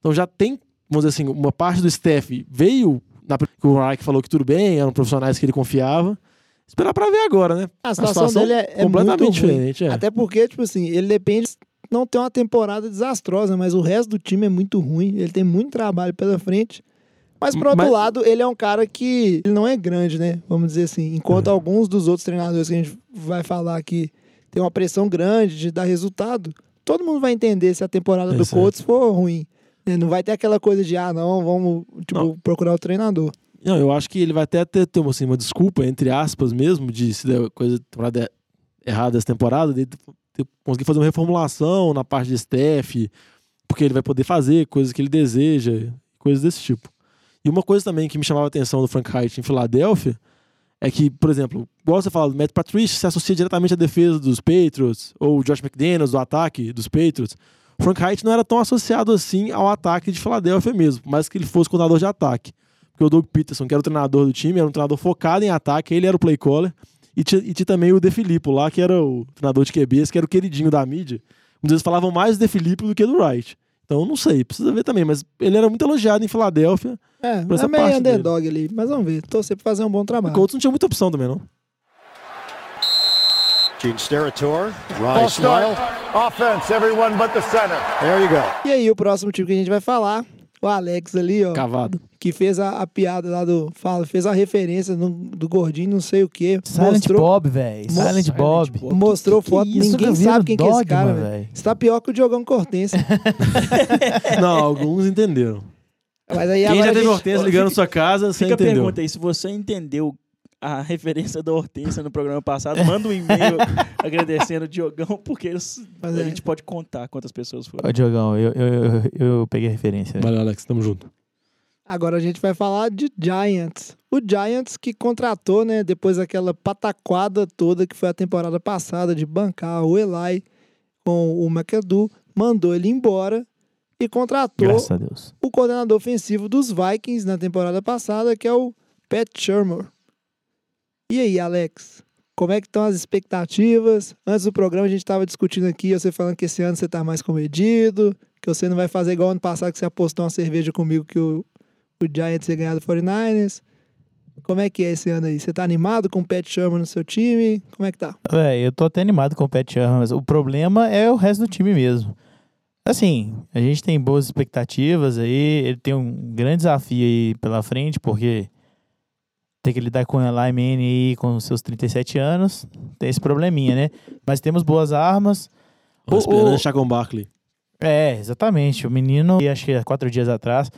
Então já tem, vamos dizer assim, uma parte do staff veio, na, que o Raik falou que tudo bem, eram profissionais que ele confiava. Esperar pra ver agora, né? A situação, dele é, é completamente diferente. É. Até porque, tipo assim, ele depende não ter uma temporada desastrosa, mas o resto do time é muito ruim. Ele tem muito trabalho pela frente. Mas, por outro Mas- lado, ele é um cara que ele não é grande, né? Vamos dizer assim. Enquanto É. alguns dos outros treinadores que a gente vai falar aqui tem uma pressão grande de dar resultado, todo mundo vai entender se a temporada do Exato. Colts for ruim. né? Não vai ter aquela coisa de, ah, não, vamos tipo, Não. procurar o treinador. Não, eu acho que ele vai até ter, ter uma, assim, uma desculpa, entre aspas mesmo, de se der coisa temporada errada essa temporada, de conseguir fazer uma reformulação na parte de staff, porque ele vai poder fazer coisas que ele deseja, coisas desse tipo. E uma coisa também que me chamava a atenção do Frank Reich em Filadélfia é que, por exemplo, igual você fala, o Matt Patricia se associa diretamente à defesa dos Patriots, ou o Josh McDaniels, do ataque dos Patriots. Frank Reich não era tão associado assim ao ataque de Filadélfia mesmo, mais que ele fosse coordenador de ataque. Porque o Doug Peterson, que era o treinador do time, era um treinador focado em ataque, ele era o play caller. E tinha, e tinha também o De Filippo lá, que era o treinador de QBs, que era o queridinho da mídia. Muitas vezes falavam mais do De Filippo do que do Wright. Então, não sei, precisa ver também. Mas ele era muito elogiado em Filadélfia. É, Por essa é meio parte dele. underdog ali, mas vamos ver. Torcer pra fazer um bom O trabalho. Colts não tinha muita opção também, não. Gene Steratore. Start. Smile. Offense, everyone but the center. There you go. E aí, o próximo time que a gente vai falar, o Alex ali, ó, Cavado. que fez a, a piada lá do. Fala, fez a referência no- do gordinho, não sei o quê. Silent mostrou, Bob, velho. Silent, Bob. Mostrou Que foto, isso, ninguém vi sabe quem que é esse Dogma, cara, velho. Está pior que o Diogão Cortência. (laughs) Não, alguns entenderam. Mas aí Quem já a teve gente- Hortência ligando na sua casa, você Fica a entendeu. pergunta aí, se você entendeu a referência da Hortência no programa passado, manda um e-mail (laughs) agradecendo o Diogão, porque eles- Mas a é. gente pode contar quantas pessoas foram. Ô, Diogão, eu, eu, eu, eu peguei a referência. Valeu, Alex, tamo junto. Agora a gente vai falar de Giants. O Giants que contratou, né, depois daquela pataquada toda que foi a temporada passada de bancar o Eli com o McAdoo, mandou ele embora e contratou Graças a Deus. o coordenador ofensivo dos Vikings na temporada passada, que é o Pat Shermer. E aí, Alex? Como é que estão as expectativas? Antes do programa a gente estava discutindo aqui, você falando que esse ano você está mais comedido, que você não vai fazer igual ano passado que você apostou uma cerveja comigo que o, o Giants ia ganhar do 49ers. Como é que é esse ano aí? Você tá animado com o Pat Shermer no seu time? Como é que tá? Véi, eu tô até animado com o Pat Shermer, mas o problema é o resto do time mesmo. Assim, a gente tem boas expectativas aí, ele tem um grande desafio aí pela frente, porque tem que lidar com Eli Manning aí com seus 37 anos, tem esse probleminha, né? Mas temos boas armas. O- esperando o- Chacon Barkley. É, exatamente. O menino, acho que há quatro dias atrás,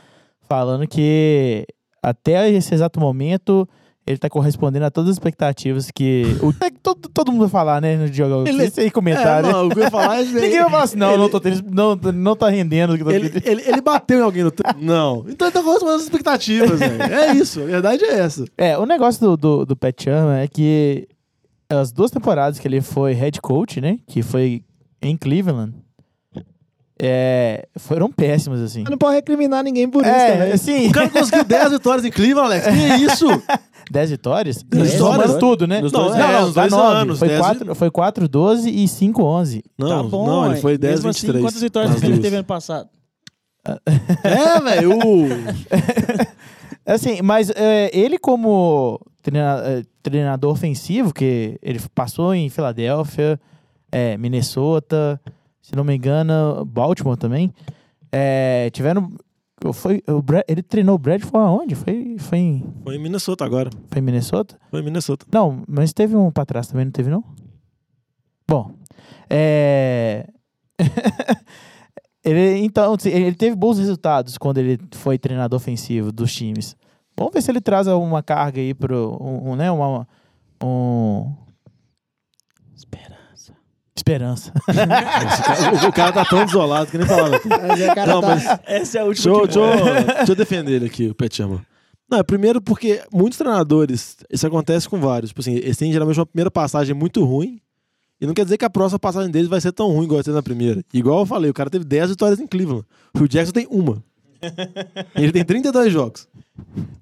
falando que até esse exato momento ele tá correspondendo a todas as expectativas que. O, (laughs) é que todo, todo mundo vai falar, né? No jogo. Ele- Esse aí comentário. É, não, o que eu ia falar é... (laughs) Ninguém vai falar assim, não, ele- não, tô não, não tá rendendo. tô Ele, tendo. ele, ele bateu em alguém no? (laughs) Não. Então ele tá correspondendo às expectativas, velho. É isso, a verdade é essa. É, o negócio do, do, do Pat Shermer é que as duas temporadas que ele foi head coach, né? Que foi em Cleveland, é, foram péssimas, assim. Você não pode recriminar ninguém por isso É, também. assim, O cara conseguiu (laughs) 10 vitórias em Cleveland, Alex. Que isso? (laughs) 10 vitórias? Dez Somando vitórias? tudo, né? Nos não, dois- não, é, não, nos dá dois nove. anos, Foi dez 4, foi 4, 12 e 5, 11. Não, tá bom, não, ele foi 10, Mesmo assim, 23. quantas vitórias ele teve ano passado? (laughs) É, velho. o- Assim, mas é, ele como treina- é, treinador ofensivo, que ele passou em Filadélfia, é, Minnesota, se não me engano, Baltimore também, é, tiveram... Foi, ele treinou o Bradford aonde? Foi, foi, em, Foi em Minnesota agora. foi em Minnesota? Foi em Minnesota. Não, mas teve um pra trás também, não teve não? Bom, é... (laughs) ele, então, se- ele teve bons resultados quando ele foi treinador ofensivo dos times. Vamos ver se ele traz uma carga aí pro... Um, um, né, uma... Um... Esperança. (laughs) O, o cara tá tão desolado que nem falava. Mas é, cara, Não, tá- mas Essa é a última deixa, que eu- deixa, deixa eu defender ele aqui, o Pet Chama. Não, é primeiro porque muitos treinadores, isso acontece com vários. Tipo assim, eles têm geralmente uma primeira passagem muito ruim. E não quer dizer que a próxima passagem deles vai ser tão ruim igual teve na primeira. Igual eu falei, o cara teve 10 vitórias em Cleveland. O Jackson tem uma. ele tem 32 jogos.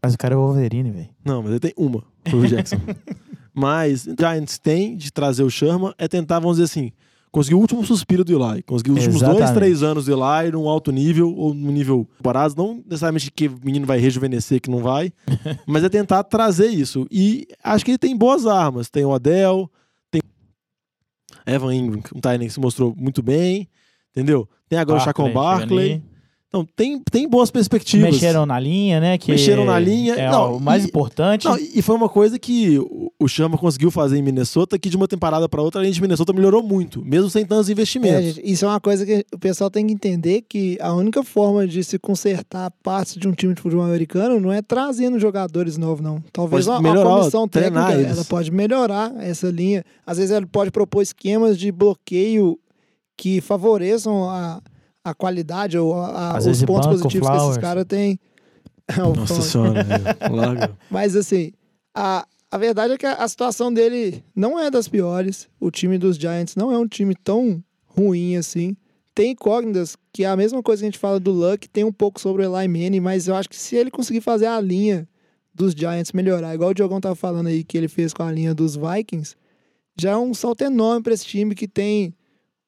Mas o cara é o Wolverine, velho. Não, mas ele tem uma Hugh Jackson. (laughs) mas Giants tem de trazer o Sherman é tentar, vamos dizer assim, conseguir o último suspiro do Eli. Conseguir os últimos dois, Exatamente. três anos do Eli num alto nível ou num nível temporadas. Não necessariamente que o menino vai rejuvenescer, que não vai. (laughs) mas é tentar trazer isso. E acho que ele tem boas armas. Tem o Odell, tem Evan Ingram, um Tyrant que se mostrou muito bem. Entendeu? Tem agora o Chacon Barkley. Então, tem, tem boas perspectivas. Mexeram na linha, né? Que Mexeram na linha. É Não, o mais e- importante. Não, e foi uma coisa que o- Chama conseguiu fazer em Minnesota, que de uma temporada para outra, a gente de Minnesota melhorou muito, mesmo sem tantos É, investimentos. gente, isso é uma coisa que o pessoal tem que entender que a única forma de se consertar parte de um time de futebol americano não é trazendo jogadores novos, não. Talvez Pode uma, melhorar, comissão técnica eles. ela pode melhorar essa linha. Às vezes ela pode propor esquemas de bloqueio que favoreçam a, a qualidade ou a- os pontos banca o positivos que esses Flowers. caras (laughs) têm. É, o Nossa Flowers. senhora, (laughs) larga. Mas assim, a, a verdade é que a, a situação dele não é das piores. O time dos Giants não é um time tão ruim assim. Tem incógnitas, que é a mesma coisa que a gente fala do Luck, tem um pouco sobre o Eli Manning, mas eu acho que se ele conseguir fazer a linha dos Giants melhorar, igual o Diogão tava falando aí que ele fez com a linha dos Vikings, já é um salto enorme para esse time que tem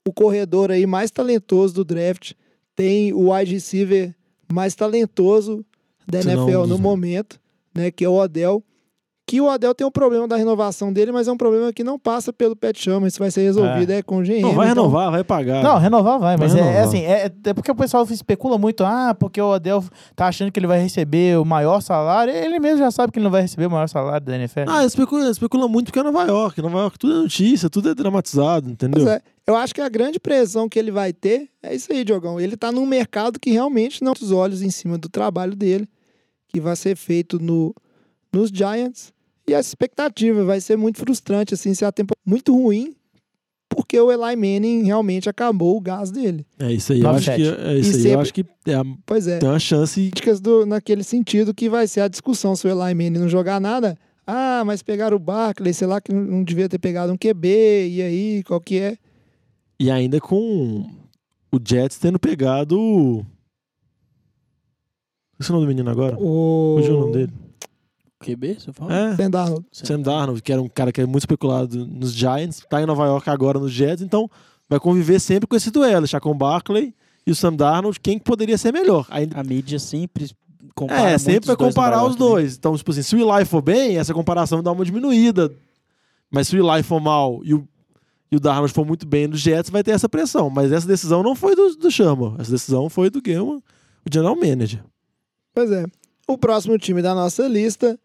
o corredor aí mais talentoso do draft, tem o wide receiver mais talentoso da Se não, NFL dos- no momento, né, que é o Odell. Que o Odell tem um problema da renovação dele, mas é um problema que não passa pelo Pet Chama, isso vai ser resolvido é, com o GM. Não, vai então- renovar, vai pagar. Não, renovar vai, mas Vai é, é renovar. assim, é, é porque o pessoal especula muito, ah, porque o Odell tá achando que ele vai receber o maior salário, ele mesmo já sabe que ele não vai receber o maior salário da NFL. Ah, especula, especula muito porque é Nova York. Nova York tudo é notícia, tudo é dramatizado, entendeu? Pois é. Eu acho que a grande pressão que ele vai ter é isso aí, Diogão. Ele tá num mercado que realmente não tem os olhos em cima do trabalho dele, que vai ser feito no, nos Giants. E essa expectativa vai ser muito frustrante, assim, se a temporada muito ruim, porque o Eli Manning realmente acabou o gás dele. É isso aí. Eu acho 9-7. que, é isso E aí. sempre- Eu acho que é a- Pois é. tem uma chance. críticas do, naquele sentido que vai ser a discussão se o Eli Manning não jogar nada. Ah, mas pegaram o Barkley, sei lá, que não- não devia ter pegado um QB, e aí, qual que é? E ainda com o Jets tendo pegado. o- Esse é o nome do menino agora? O... Fugiu o nome dele. QB, você fala? É. Sam Darnold. Sam Darnold, que era um cara que é muito especulado nos Giants, tá em Nova York agora nos Jets, então vai conviver sempre com esse duelo, deixar com o Barkley e o Sam Darnold, quem que poderia ser melhor. Ainda, A mídia sempre compara é, sempre vai dois comparar os né? dois. Então, tipo assim, se o Eli for bem, essa comparação dá uma diminuída. Mas se o Eli for mal e o, e o Darnold for muito bem nos Jets, vai ter essa pressão. Mas essa decisão não foi do, do Chama, essa decisão foi do Gilman, o general manager. Pois é. O próximo time da nossa lista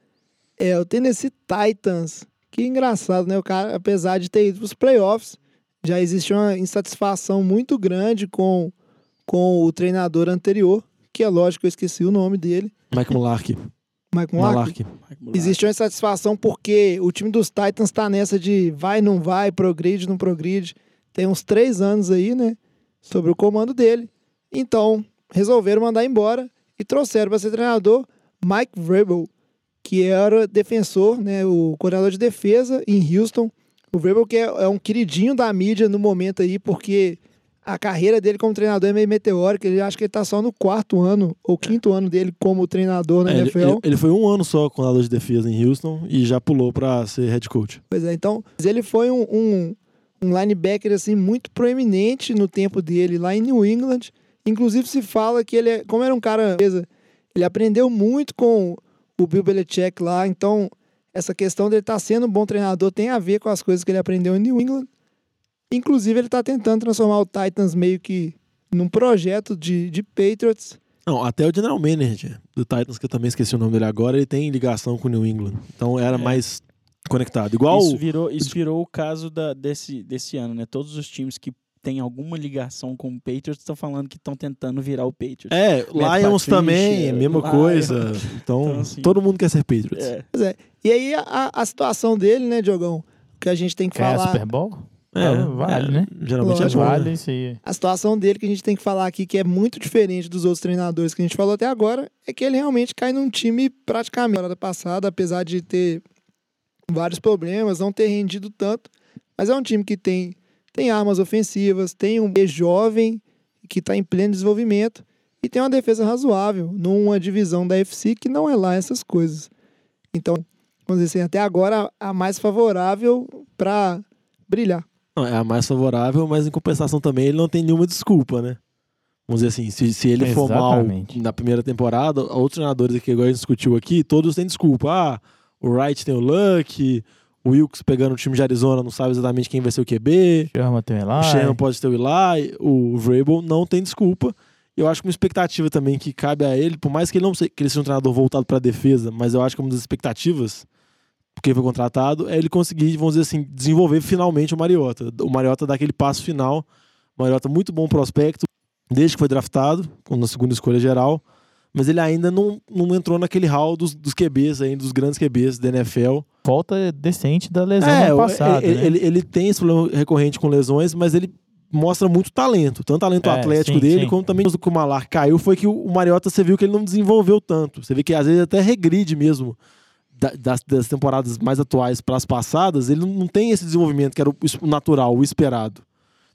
é o Tennessee Titans. Que engraçado, né? O cara, apesar de ter ido para os playoffs, já existe uma insatisfação muito grande com, com o treinador anterior, que é lógico, eu esqueci o nome dele, Mike Mularkey. Mike Mularkey. Existe uma insatisfação porque o time dos Titans tá nessa de vai, não vai, progride, não progride. Tem uns três anos aí, né? Sobre o comando dele. Então, resolveram mandar embora e trouxeram para ser treinador Mike Vrabel, que era defensor, né? O coordenador de defesa em Houston. O Vrabel que é, é um queridinho da mídia no momento aí, porque a carreira dele como treinador é meio meteórica. Ele acha que ele tá só no quarto ano ou quinto ano dele como treinador na É, ele, NFL. ele- ele foi um ano só com a de defesa em Houston e já pulou pra ser head coach. Pois é, então ele foi um, um, um linebacker assim muito proeminente no tempo dele lá em New England. Inclusive se fala que ele, é, como era um cara, ele aprendeu muito com o Bill Belichick lá. Então essa questão dele estar sendo um bom treinador tem a ver com as coisas que ele aprendeu em New England. Inclusive ele está tentando transformar o Titans meio que num projeto de, de Patriots. Não, até o general manager do Titans, que eu também esqueci o nome dele agora, ele tem ligação com o New England. Então era É. mais conectado. Igual. Isso virou, isso virou o caso da, desse, desse ano, né? Todos os times que têm alguma ligação com o Patriots estão falando que estão tentando virar o Patriots. É, Lions Patricia, também, é a mesma Lions. coisa. (laughs) Então, Então, assim, todo mundo quer ser Patriots. É. Pois é. E aí a, a situação dele, né, Diogão? Que a gente tem que Quer falar. Super Bowl? É, Então, vale, é, né? Geralmente Lógico. é bom. Vale né? aí. A situação dele que a gente tem que falar aqui, que é muito diferente dos outros treinadores que a gente falou até agora, é que ele realmente cai num time praticamente na temporada passada, apesar de ter vários problemas, não ter rendido tanto. Mas é um time que tem, tem armas ofensivas, tem um B jovem que está em pleno desenvolvimento e tem uma defesa razoável numa divisão da FC que não é lá essas coisas. Então, vamos dizer assim, até agora a mais favorável para brilhar. Não, é a mais favorável, mas em compensação também ele não tem nenhuma desculpa, né? Vamos dizer assim, se, se ele for mal na primeira temporada, outros treinadores aqui, igual a gente discutiu aqui, todos têm desculpa. Ah, o Wright tem o Luck, o Wilkes pegando o time de Arizona não sabe exatamente quem vai ser o QB, Chama tem o lá. Sherman pode ter o Eli, o Vrabel não tem desculpa. Eu acho que uma expectativa também que cabe a ele, por mais que ele não seja, que ele seja um treinador voltado para a defesa, mas eu acho que uma das expectativas, porque foi contratado, é ele conseguir, vamos dizer assim, desenvolver finalmente o Mariota. O Mariota dá aquele passo final. O Mariota muito bom prospecto, desde que foi draftado, na segunda escolha geral, mas ele ainda não, não entrou naquele hall dos, dos QBs, ainda, dos grandes QBs da NFL. Volta decente da lesão É, passado. ele, né? ele, ele tem esse problema recorrente com lesões, mas ele mostra muito talento. Tanto talento É, atlético sim, dele, sim. como também o que o Malar caiu, foi que o Mariota, você viu que ele não desenvolveu tanto. Você vê que às vezes até regride mesmo das, das temporadas mais atuais para as passadas, ele não, tem esse desenvolvimento que era o, natural, o esperado.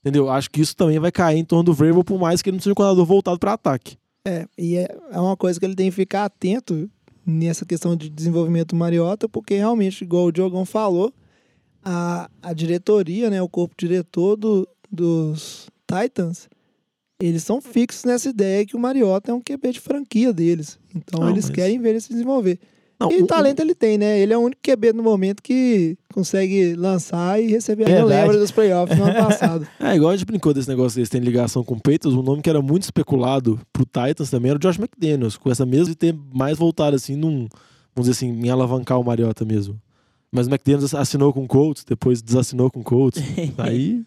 Entendeu? Acho que isso também vai cair em torno do Vrabel, por mais que ele não seja um coordenador voltado para ataque. É, e é, é uma coisa que ele tem que ficar atento nessa questão de desenvolvimento do Mariota, porque realmente, igual o Diogão falou, a, a diretoria, né, o corpo diretor do- dos Titans, eles são fixos nessa ideia que o Mariota é um QB de franquia deles. Então Não, eles mas- querem ver ele se desenvolver. Não, e o- talento ele tem, né? Ele é o único QB no momento que consegue lançar e receber. Verdade. lembro dos playoffs no ano (laughs) passado. É, igual a gente brincou desse negócio deles terem ligação com o Peitos, um nome que era muito especulado pro Titans também era o Josh McDaniels, com essa mesma de ter mais voltado assim num, vamos dizer assim, em alavancar o Mariota mesmo. Mas o McDaniels assinou com o Colts, depois desassinou com o Colts. (laughs) aí,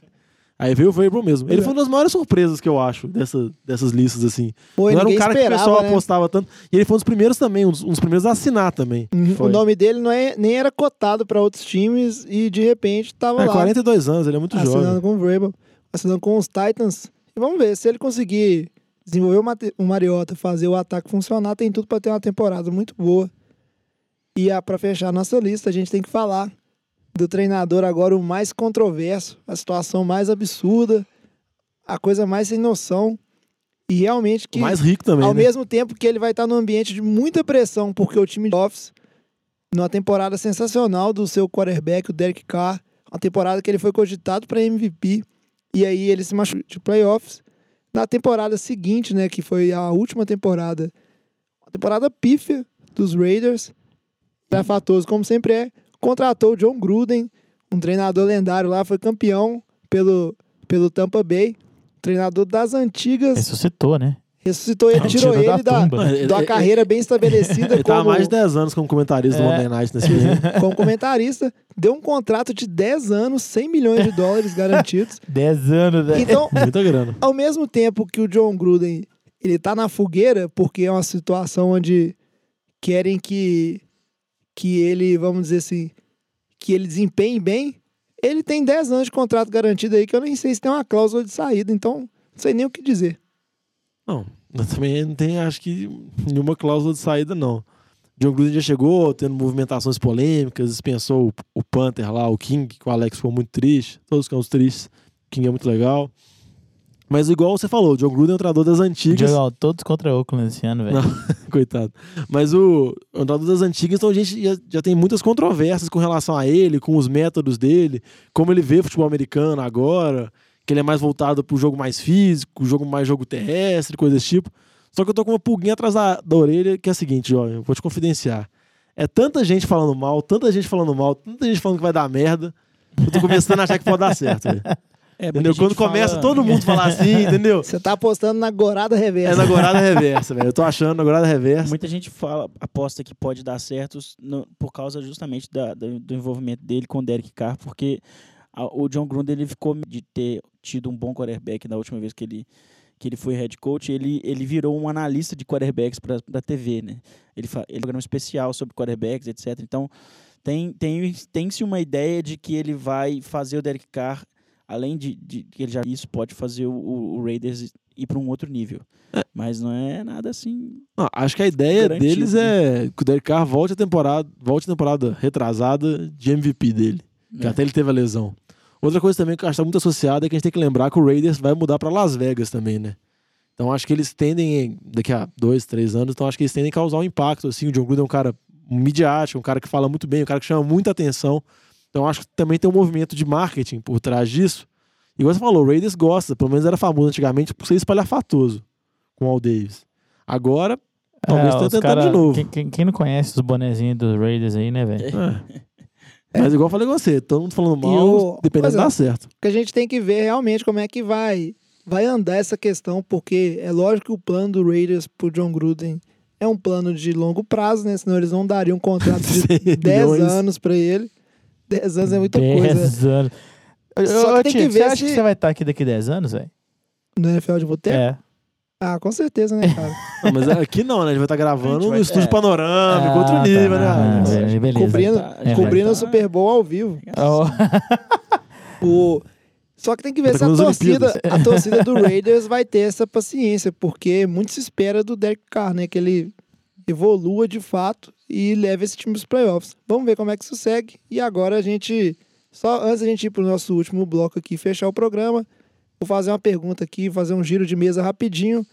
aí veio o Vrabel mesmo. Ele foi uma das maiores surpresas que eu acho dessa, dessas listas assim. Foi, não era um cara que o esperava, pessoal né? apostava tanto. E ele foi um dos primeiros também, um dos, um dos primeiros a assinar também. Uhum. O nome dele não é, nem era cotado para outros times e de repente tava É, lá 42 anos, ele é muito assinando jovem. com o Vrabel, assinando com os Titans. E vamos ver se ele conseguir desenvolver o Mariota, fazer o ataque funcionar, tem tudo para ter uma temporada muito boa. E ah, para fechar nossa lista, a gente tem que falar do treinador agora o mais controverso, a situação mais absurda, a coisa mais sem noção. E realmente que O mais rico também, ao né? mesmo tempo que ele vai estar num ambiente de muita pressão, porque o time de Office, numa temporada sensacional do seu quarterback, o Derek Carr, uma temporada que ele foi cogitado para MVP, e aí ele se machucou de playoffs. Na temporada seguinte, né, que foi a última temporada, a temporada pífia dos Raiders, fatoso como sempre é, contratou o John Gruden, um treinador lendário lá, foi campeão pelo, pelo Tampa Bay, treinador das antigas Ressuscitou, né? ressuscitou ele, tirou, Tirou da ele da, tumba. Ele- de uma ele- carreira bem estabelecida Ele tá há como, mais de 10 anos como comentarista do É. Monday Night nesse filme. (laughs) como comentarista, deu um contrato de 10 anos, 100 milhões de dólares garantidos. (laughs) 10 anos, velho. Então, (laughs) Muita grana. ao mesmo tempo que o John Gruden ele tá na fogueira, porque é uma situação onde querem que, que ele, vamos dizer assim, que ele desempenhe bem, ele tem 10 anos de contrato garantido aí, que eu nem sei se tem uma cláusula de saída, então não sei nem o que dizer. Não, eu também não tem, acho que, nenhuma cláusula de saída, não. John Gruden já chegou tendo movimentações polêmicas, dispensou o, o Panther lá, o King, que o Alex ficou muito triste. Todos ficam tristes. O King é muito legal. Mas igual você falou, o John Gruden é um treinador das antigas. Diogão, todos contra o Oakland esse ano, velho. (laughs) Coitado. Mas o, o treinador das antigas, então a gente já, já tem muitas controvérsias com relação a ele, com os métodos dele, como ele vê futebol americano agora, que ele é mais voltado pro jogo mais físico, jogo mais jogo terrestre, coisa desse tipo. Só que eu tô com uma pulguinha atrás da, da orelha, que é a seguinte, eu vou te confidenciar. É tanta gente falando mal, tanta gente falando mal, tanta gente falando que vai dar merda, eu tô começando a achar que pode dar certo, velho. É, Entendeu? Quando começa fala- todo mundo falar assim, (laughs) entendeu? Você tá apostando na gorada É reversa. na gorada reversa, velho. Eu tô achando na gorada reversa. Muita gente fala, aposta que pode dar certo no- por causa justamente da- do, do envolvimento dele com o Derek Carr, porque a- o John Gruden ele ficou de ter tido um bom quarterback na última vez que ele que ele foi head coach, ele, ele virou um analista de quarterbacks para a TV, né? Ele fa, ele programa um especial sobre quarterbacks, etc. Então, tem tem tem-se uma ideia de que ele vai fazer o Derek Carr além de, de que ele já isso pode fazer o, o- Raiders ir para um outro nível. Mas não é nada assim Não, acho que a ideia Garantido, deles é que o Derek Carr volte a temporada, volte a temporada retrasada de MVP dele. Que É. até ele teve a lesão. Outra coisa também que eu acho que tá muito associada é que a gente tem que lembrar que o Raiders vai mudar para Las Vegas também, né? Então acho que eles tendem, daqui a dois, três anos, então acho que eles tendem a causar um impacto. Assim, o John Gruden é um cara midiático, um cara que fala muito bem, um cara que chama muita atenção. Então acho que também tem um movimento de marketing por trás disso. Igual você falou, o Raiders gosta, pelo menos era famoso antigamente por ser espalhafatoso com o Al Davis. Agora, talvez É, tentando cara- de novo. Quem, quem- quem não conhece os bonezinhos dos Raiders aí, né, velho? É. Mas igual eu falei com você, todo mundo falando mal, o- dependendo é. dá certo. que a gente tem que ver realmente como é que vai vai andar essa questão, porque é lógico que o plano do Raiders pro John Gruden é um plano de longo prazo, né? Senão eles não dariam um contrato de (laughs) 100 10 milhões. anos pra ele. 10 anos é muita coisa. 10 anos. Só Ô, que tem Tito, que ver você acha se- que você vai estar aqui daqui 10 anos, velho? No NFL de boteco? É. Ah, com certeza, né, cara? (laughs) Não, mas aqui não, né? A gente vai estar A gravando vai- no estúdio é. panorâmico, Ah, outro tá, nível, né? ah, é, beleza. cobrindo tá- cobrindo o tá- Super Bowl ao vivo. Ó, (laughs) O... Só que tem que ver Tá se a torcida, a torcida do Raiders vai ter essa paciência, porque muito se espera do Derek Carr, né? Que ele evolua de fato e leve esse time para os playoffs. Vamos ver como é que isso segue. E agora a gente, só antes da gente ir para o nosso último bloco aqui e fechar o programa, vou fazer uma pergunta aqui, fazer um giro de mesa rapidinho.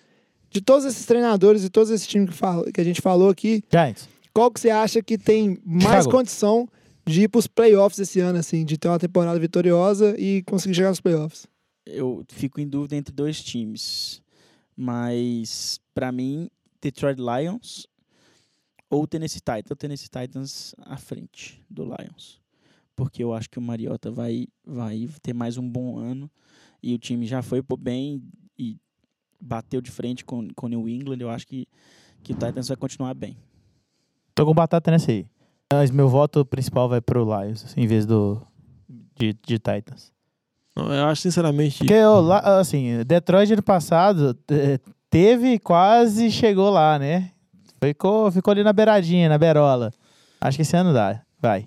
De todos esses treinadores e todos esses times que, fala- que a gente falou aqui, Giants. qual que você acha que tem mais Chicago. condição de ir para os playoffs esse ano, assim, de ter uma temporada vitoriosa e conseguir chegar nos playoffs? Eu fico em dúvida entre dois times. Mas, pra mim, Detroit Lions ou Tennessee Titans. O Tennessee Titans à frente do Lions. Porque eu acho que o Mariota vai, vai ter mais um bom ano. E o time já foi pro bem e bateu de frente com o New England. Eu acho que, que o Titans vai continuar bem. Tô com batata nessa aí. Mas meu voto principal vai pro Lions, assim, em vez do de, de Titans. Não, Eu acho, sinceramente, Porque, o La- assim, Detroit ano passado eh, teve quase chegou lá, né? Ficou, ficou ali na beiradinha, na berola. Acho que esse ano dá. Vai.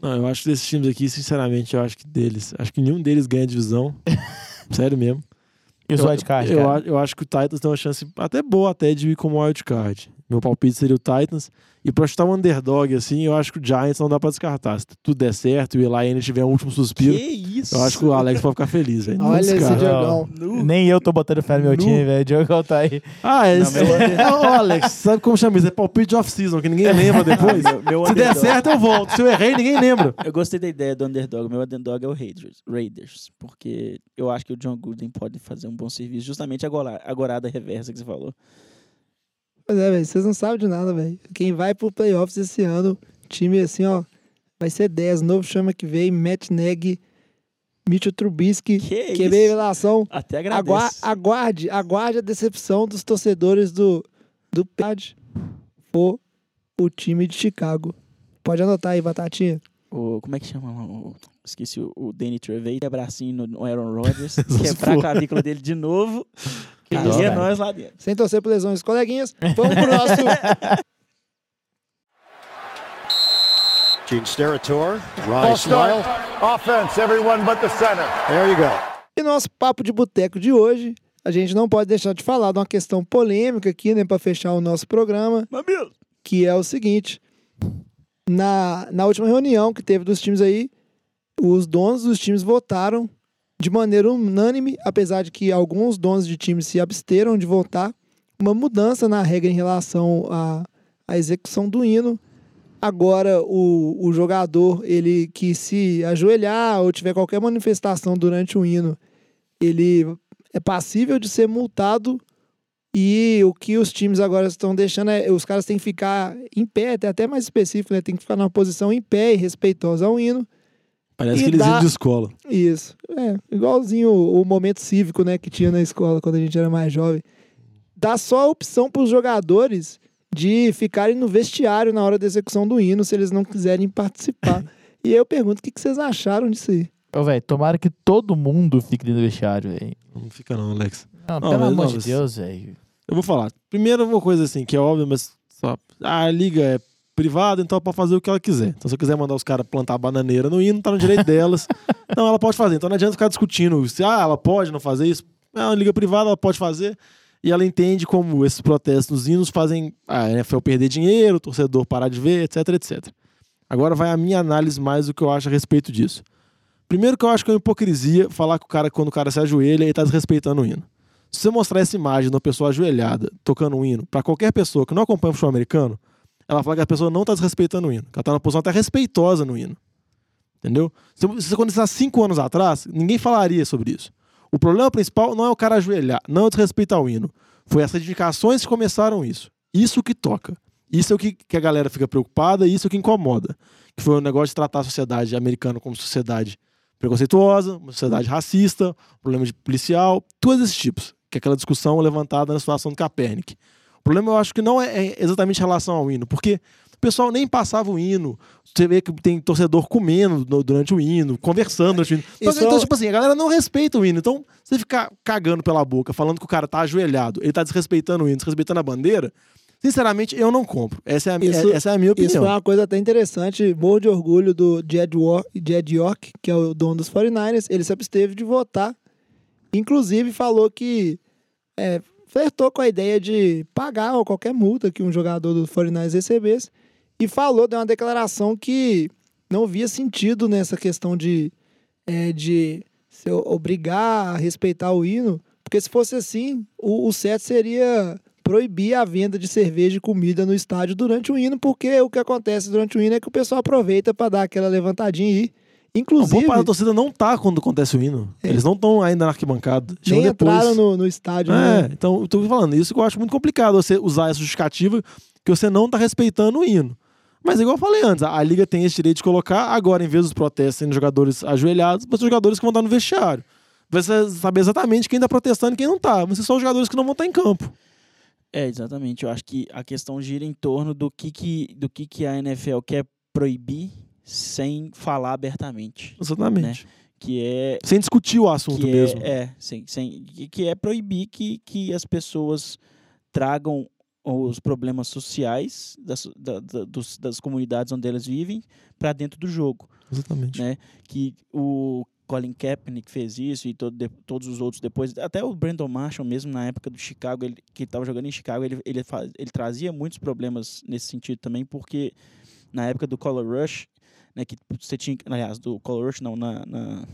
Não, eu acho que desses times aqui, sinceramente, eu acho que deles. Acho que nenhum deles ganha divisão. (laughs) Sério mesmo. E os eu, wildcards, eu, a- eu acho que o Titans tem uma chance até boa até de ir como wildcard. Meu palpite seria o Titans. E pra chutar um underdog, assim, eu acho que o Giants não dá pra descartar. Se tudo der certo e o Eli ainda tiver um último suspiro, isso? eu acho que o Alex pode ficar feliz, velho. Olha esse. Diogão. Nem eu tô botando fé no meu Nu. time, velho. O Diogão tá aí. Ah, é Não, esse. meu under- Ô, Alex, sabe como chama isso? É palpite de off-season, que ninguém lembra depois. (laughs) Meu- meu Se der underdog. certo, eu volto. Se eu errei, ninguém lembra. Eu gostei da ideia do underdog. Meu underdog é o Raiders, Raiders porque eu acho que o John Gruden pode fazer um bom serviço, justamente agora, agora da reversa que você falou. Pois é, velho, vocês não sabem de nada, velho. Quem vai pro playoffs esse ano, time assim, ó, vai ser 10. Novo chama que vem, Matt Neg, Mitchell Trubisky, Que isso? revelação. Até Agua agradeço. aguarde, aguarde a decepção dos torcedores do, do Pad for o time de Chicago. Pode anotar aí, Batatinha. O, como é que chama? lá? O- esqueci o, o Danny Trevay, dá bracinho no, no Aaron Rodgers, quebrar a for. clavícula dele de novo. (laughs) Que é nós lá dentro. Sem torcer por lesões coleguinhas. Vamos pro nosso. (laughs) Gene Steratore, Ronnie Smile. Offense, everyone but the center. There you go. E nosso papo de boteco de hoje, a gente não pode deixar de falar de uma questão polêmica aqui, né, para fechar o nosso programa, que é o seguinte: na, na última reunião que teve dos times aí, os donos dos times votaram de maneira unânime, apesar de que alguns donos de times se absteram de votar, uma mudança na regra em relação à, à execução do hino. Agora, o, o jogador, ele que se ajoelhar ou tiver qualquer manifestação durante o hino, ele é passível de ser multado e o que os times agora estão deixando é os caras têm que ficar em pé, até até mais específico, né? Tem que ficar numa posição em pé e respeitosa ao hino. Parece E aqueles dá- hino de escola. Isso. É, igualzinho o, o momento cívico, né, que tinha na escola quando a gente era mais jovem. Dá só a opção para os jogadores de ficarem no vestiário na hora da execução do hino, se eles não quiserem participar. (laughs) e aí eu pergunto, o que, que vocês acharam disso aí? Ô, velho, tomara que todo mundo fique dentro do vestiário, velho. Não fica não, Alex. Não, Não, pelo amor de Deus, velho. Eu vou falar. Primeiro, uma coisa assim, que é óbvio, mas só. A liga é privada, então ela pode fazer o que ela quiser. Então, se eu quiser mandar os caras plantar bananeira no hino, tá no direito delas. (laughs) Então, ela pode fazer. Então, não adianta ficar discutindo se ah, ela pode não fazer isso. É uma liga privada, ela pode fazer. E ela entende como esses protestos nos hinos fazem a NFL perder dinheiro, o torcedor parar de ver, etc, etc. Agora vai a minha análise mais do que eu acho a respeito disso. Primeiro que eu acho que é uma hipocrisia falar que o cara, quando o cara se ajoelha, ele tá desrespeitando o hino. Se você mostrar essa imagem de uma pessoa ajoelhada tocando um hino pra qualquer pessoa que não acompanha o futebol americano, ela fala que a pessoa não tá desrespeitando o hino, que ela tá numa posição até respeitosa no hino. Entendeu? Se isso acontecesse há cinco anos atrás, ninguém falaria sobre isso. O problema principal não é o cara ajoelhar, não é o hino. Foi as edificações que começaram isso. Isso que toca. Isso é o que, que a galera fica preocupada e isso é o que incomoda. Que foi o negócio de tratar a sociedade americana como sociedade preconceituosa, uma sociedade racista, problema de policial, todos esses tipos. Que é aquela discussão levantada na situação do Kaepernick. O problema eu acho que não é é exatamente em relação ao hino, porque o pessoal nem passava o hino. Você vê que tem torcedor comendo durante o hino, conversando durante o hino. Então, Isso- então, tipo assim, a galera não respeita o hino. Então, você ficar cagando pela boca, falando que o cara tá ajoelhado, ele tá desrespeitando o hino, desrespeitando a bandeira, sinceramente, eu não compro. Essa é a, Isso- é- essa é a minha Isso opinião. foi uma coisa até interessante, morro de orgulho do Jed, War, Jed York, que é o dono dos 49ers, ele se absteve de votar. Inclusive falou que é, flertou com a ideia de pagar qualquer multa que um jogador do 49ers recebesse e falou, deu uma declaração que não via sentido nessa questão de, é, de se obrigar a respeitar o hino, porque se fosse assim, o, o certo seria proibir a venda de cerveja e comida no estádio durante o hino, porque o que acontece durante o hino é que o pessoal aproveita para dar aquela levantadinha e ir. Uma Inclusive, boa parte da torcida não tá quando acontece o hino. Eles não estão ainda na arquibancada. nem entraram no, no estádio. É, né? então eu tô falando, isso que eu acho muito complicado, você usar essa justificativa que você não tá respeitando o hino. Mas igual eu falei antes, a, a liga tem esse direito de colocar, agora, em vez dos protestos sendo jogadores ajoelhados, ser jogadores que vão estar no vestiário. Vai saber exatamente quem tá protestando e quem não tá. Vão ser só os jogadores que não vão estar em campo. É, exatamente. Eu acho que a questão gira em torno do que, que, do que, que a NFL quer proibir sem falar abertamente. Exatamente. Que é. Sem discutir o assunto que mesmo. É, é sem, sem, que- é proibir que, que as pessoas tragam os problemas sociais das, da- da- dos- das comunidades onde elas vivem para dentro do jogo. Exatamente. né? Que o Colin Kaepernick fez isso e todo, de- todos os outros depois. Até o Brandon Marshall mesmo na época do Chicago, ele, que estava jogando em Chicago, ele, ele, fa- ele trazia muitos problemas nesse sentido também, porque na época do Color Rush, né, que você tinha, aliás, do Color Rush não, na, na,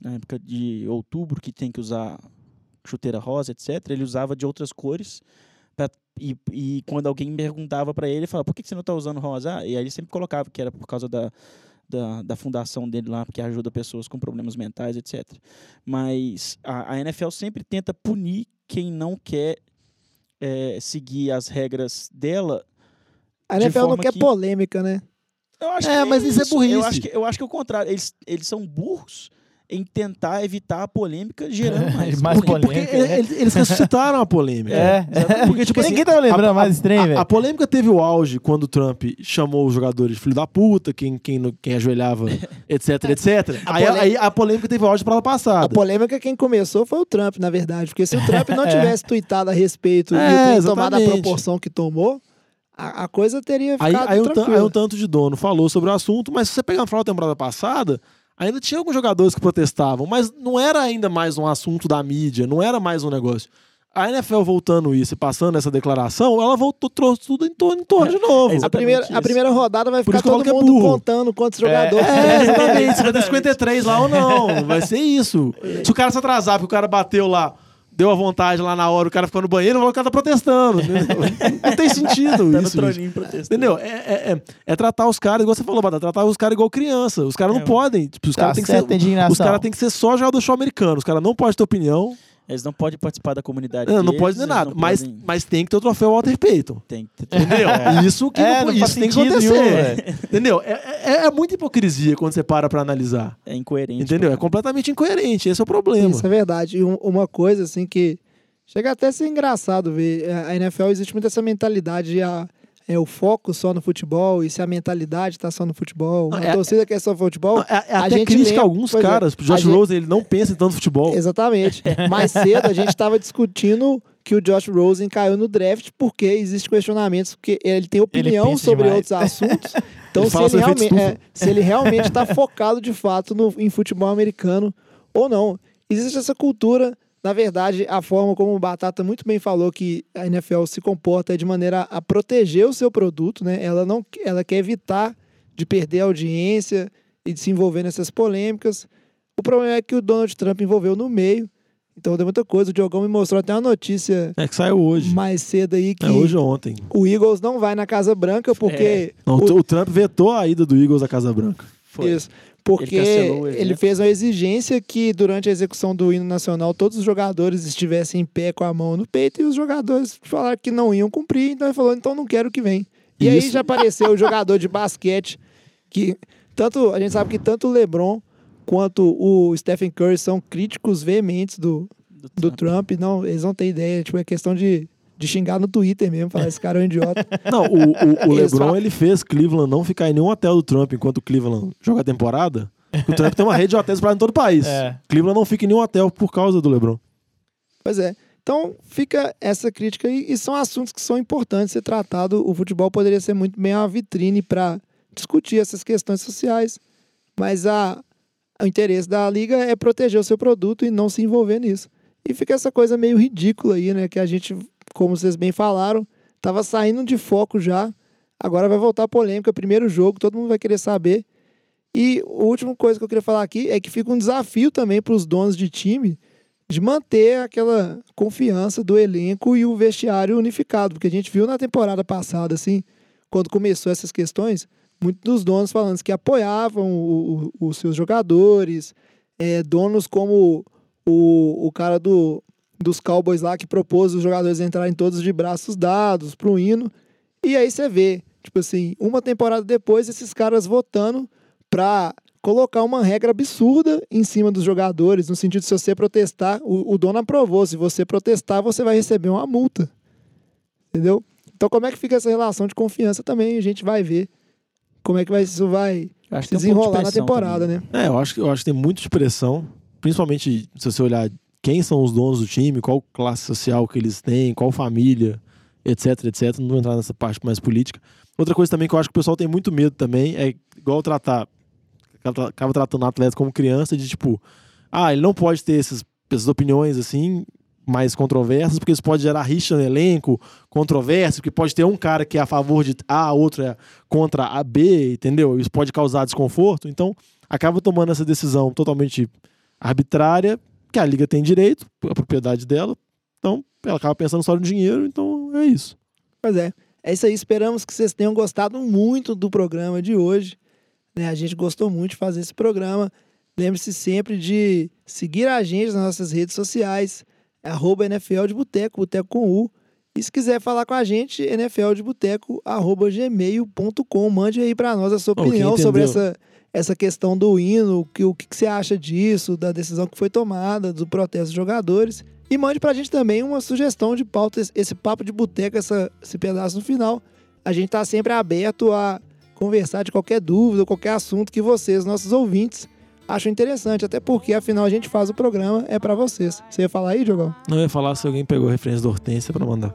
na época de outubro, que tem que usar chuteira rosa, etc., ele usava de outras cores. pra- e, e quando alguém perguntava para ele, ele falava, por que que você não está usando rosa? Ah, e aí ele sempre colocava que era por causa da, da, da fundação dele lá, que ajuda pessoas com problemas mentais, etc. Mas a, a NFL sempre tenta punir quem não quer eh, seguir as regras dela. A NFL não quer que- polêmica, né? Eu acho É, que mas isso é Eu burrice. acho que, eu acho que é o contrário. Eles, eles são burros em tentar evitar a polêmica gerando (laughs) mais. Mais Porque- Porque polêmica, ele- né? eles, eles ressuscitaram a polêmica. (laughs) É. Porque, tipo assim, Ninguém tava lembrando a- mais estranho, a, velho. a polêmica teve o auge quando o Trump chamou os jogadores de filho da puta, quem, quem, quem ajoelhava, (laughs) etc, etc. A aí, polê- aí a polêmica teve o auge para ela A passada. polêmica quem começou foi o Trump, na verdade. Porque se o Trump não É. tivesse tweetado a respeito É, e trem tomado a proporção que tomou, a, a coisa teria Aí, ficado aí, um, tan- tranquila. aí um tanto de dono falou sobre o assunto, mas se você pegar no final da temporada passada, ainda tinha alguns jogadores que protestavam, mas não era ainda mais um assunto da mídia, não era mais um negócio. A NFL voltando isso e passando essa declaração, ela voltou, trouxe tudo em torno, em torno de novo. É A primeira, a primeira rodada vai ficar todo é mundo burro. contando quantos jogadores. (laughs) É, exatamente. Se vai ter 53 lá ou não. Vai ser isso. Se o cara se atrasar porque o cara bateu lá, deu a vontade lá na hora, o cara ficou no banheiro, o cara tá protestando. (laughs) Não tem sentido Tá no isso. Entendeu? É, é, é- é tratar os caras, igual você falou, Bada, tratar os caras igual criança. Os caras não É, podem. Tipo, os Tá caras têm que ser. indignação. Os caras têm que ser só jogador show americano. Os caras não podem ter opinião. Eles não podem participar da comunidade. Não, não pode dizer eles nada. Mas, podem- mas tem que ter o troféu Walter Payton. Tem que ter. Entendeu? Isso que É, não- não isso tem que acontecer. nenhum, velho. entendeu? É, é, é muita hipocrisia quando você para pra analisar. É incoerente. Entendeu? É completamente incoerente. Esse é o problema. Isso é verdade. E um- uma coisa, assim, que chega até a ser engraçado ver. é, A NFL existe muito essa mentalidade de a, é o foco só no futebol, e se a mentalidade tá só no futebol, Não, a é- torcida quer só futebol. Não, é, é a até gente crítica lembra- alguns é, caras. O a Josh gente- Rose, ele não pensa em tanto futebol. Exatamente. (laughs) Mais cedo a gente estava discutindo que o Josh Rosen caiu no draft porque existe questionamentos, porque ele tem opinião pensa sobre demais. outros assuntos. (laughs) Então, Ele se, ele realmente, é, se ele realmente está focado de fato no, em futebol americano ou não. Existe essa cultura, na verdade, a forma como o Batata muito bem falou que a NFL se comporta é de maneira a proteger o seu produto, né? Ela não ela quer evitar de perder a audiência e de se envolver nessas polêmicas. O problema é que o Donald Trump envolveu no meio. Então deu muita coisa. O Diogão me mostrou até uma notícia É que saiu hoje. mais cedo aí que É hoje ou ontem. o Eagles não vai na Casa Branca porque Não, o- o, Trump vetou a ida do Eagles à Casa Branca. Foi. Isso. Porque Ele cancelou ele, fez uma exigência que durante a execução do hino nacional todos os jogadores estivessem em pé com a mão no peito e os jogadores falaram que não iam cumprir, então ele falou, então não quero que vem. E aí Isso. já apareceu o jogador de basquete que tanto a gente sabe que tanto o LeBron quanto o Stephen Curry são críticos veementes do, do Trump. Não, eles não têm ideia. Tipo, é questão de, de xingar no Twitter mesmo, falar esse cara é um idiota. (laughs) Não, o, o, o LeBron falam- ele fez Cleveland não ficar em nenhum hotel do Trump enquanto o Cleveland joga a temporada. O Trump tem uma rede de hotéis espalhada em todo o país. É. Cleveland não fica em nenhum hotel por causa do LeBron. Pois é. Então fica essa crítica aí, e são assuntos que são importantes ser tratado. O futebol poderia ser muito bem uma vitrine para discutir essas questões sociais, mas a, o interesse da liga é proteger o seu produto e não se envolver nisso. E fica essa coisa meio ridícula aí, né? Que a gente, como vocês bem falaram, tava saindo de foco já. Agora vai voltar a polêmica, primeiro jogo, todo mundo vai querer saber. E a última coisa que eu queria falar aqui é que fica um desafio também para os donos de time de manter aquela confiança do elenco e o vestiário unificado, porque a gente viu na temporada passada, assim, quando começou essas questões, muitos dos donos falando que apoiavam o- o- os seus jogadores, é, donos como o, o cara do, dos Cowboys lá que propôs os jogadores entrarem todos de braços dados pro hino, e aí você vê, tipo assim, uma temporada depois, esses caras votando pra colocar uma regra absurda em cima dos jogadores, no sentido de se você protestar, o, o dono aprovou, se você protestar, você vai receber uma multa. Entendeu? Então como é que fica essa relação de confiança também? A gente vai ver como é que vai, isso vai Acho se tem um de desenrolar na temporada, também. né? É, eu acho, que- eu acho que tem muito de pressão, principalmente se você olhar quem são os donos do time, qual classe social que eles têm, qual família, etc, etc. Não vou entrar nessa parte mais política. Outra coisa também que eu acho que o pessoal tem muito medo também é igual tratar, acaba tratando o atleta como criança, de tipo, ah, ele não pode ter essas, essas opiniões assim, mais controversas, porque isso pode gerar rixa no elenco, controvérsia, porque pode ter um cara que é a favor de A, outro é contra a B, entendeu? Isso pode causar desconforto. Então, acaba tomando essa decisão totalmente arbitrária, que a liga tem direito, a propriedade dela. Então, ela acaba pensando só no dinheiro, então é isso. Pois é. É isso aí. Esperamos que vocês tenham gostado muito do programa de hoje. né? A gente gostou muito de fazer esse programa. Lembre-se sempre de seguir a gente nas nossas redes sociais. Arroba NFL de Boteco, Boteco com U. E se quiser falar com a gente, nfldeboteco, arroba gmail.com. Mande aí para nós a sua opinião sobre entendeu? essa, essa questão do hino, o que, o que você acha disso, da decisão que foi tomada, do protesto dos jogadores. E mande pra gente também uma sugestão de pauta, esse- papo de boteca, esse pedaço no final. A gente tá sempre aberto a conversar de qualquer dúvida, qualquer assunto que vocês, nossos ouvintes, acham interessante. Até porque, afinal, a gente faz o programa, é pra vocês. Você ia falar aí, Diogão? Não ia falar se alguém pegou a referência da Hortência pra mandar.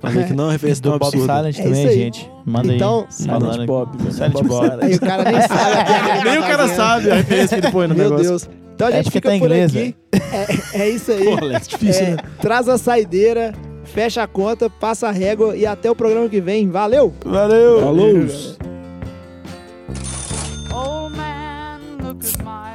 Falei que não, é (laughs) referência do Bob Silent é também, aí. gente. Manda Então, aí. Silent Falando- Bob, velho. Silent Bob. Aí o cara nem (laughs) sabe. Nem o tá cara sabe a referência que ele põe no Meu negócio. Deus. Então a É gente fica por aqui. É, é, isso aí. (laughs) Pô, é difícil, né? traz a saideira, fecha a conta, passa a régua e até o programa que vem. Valeu! Valeu! Falou! Man, look at my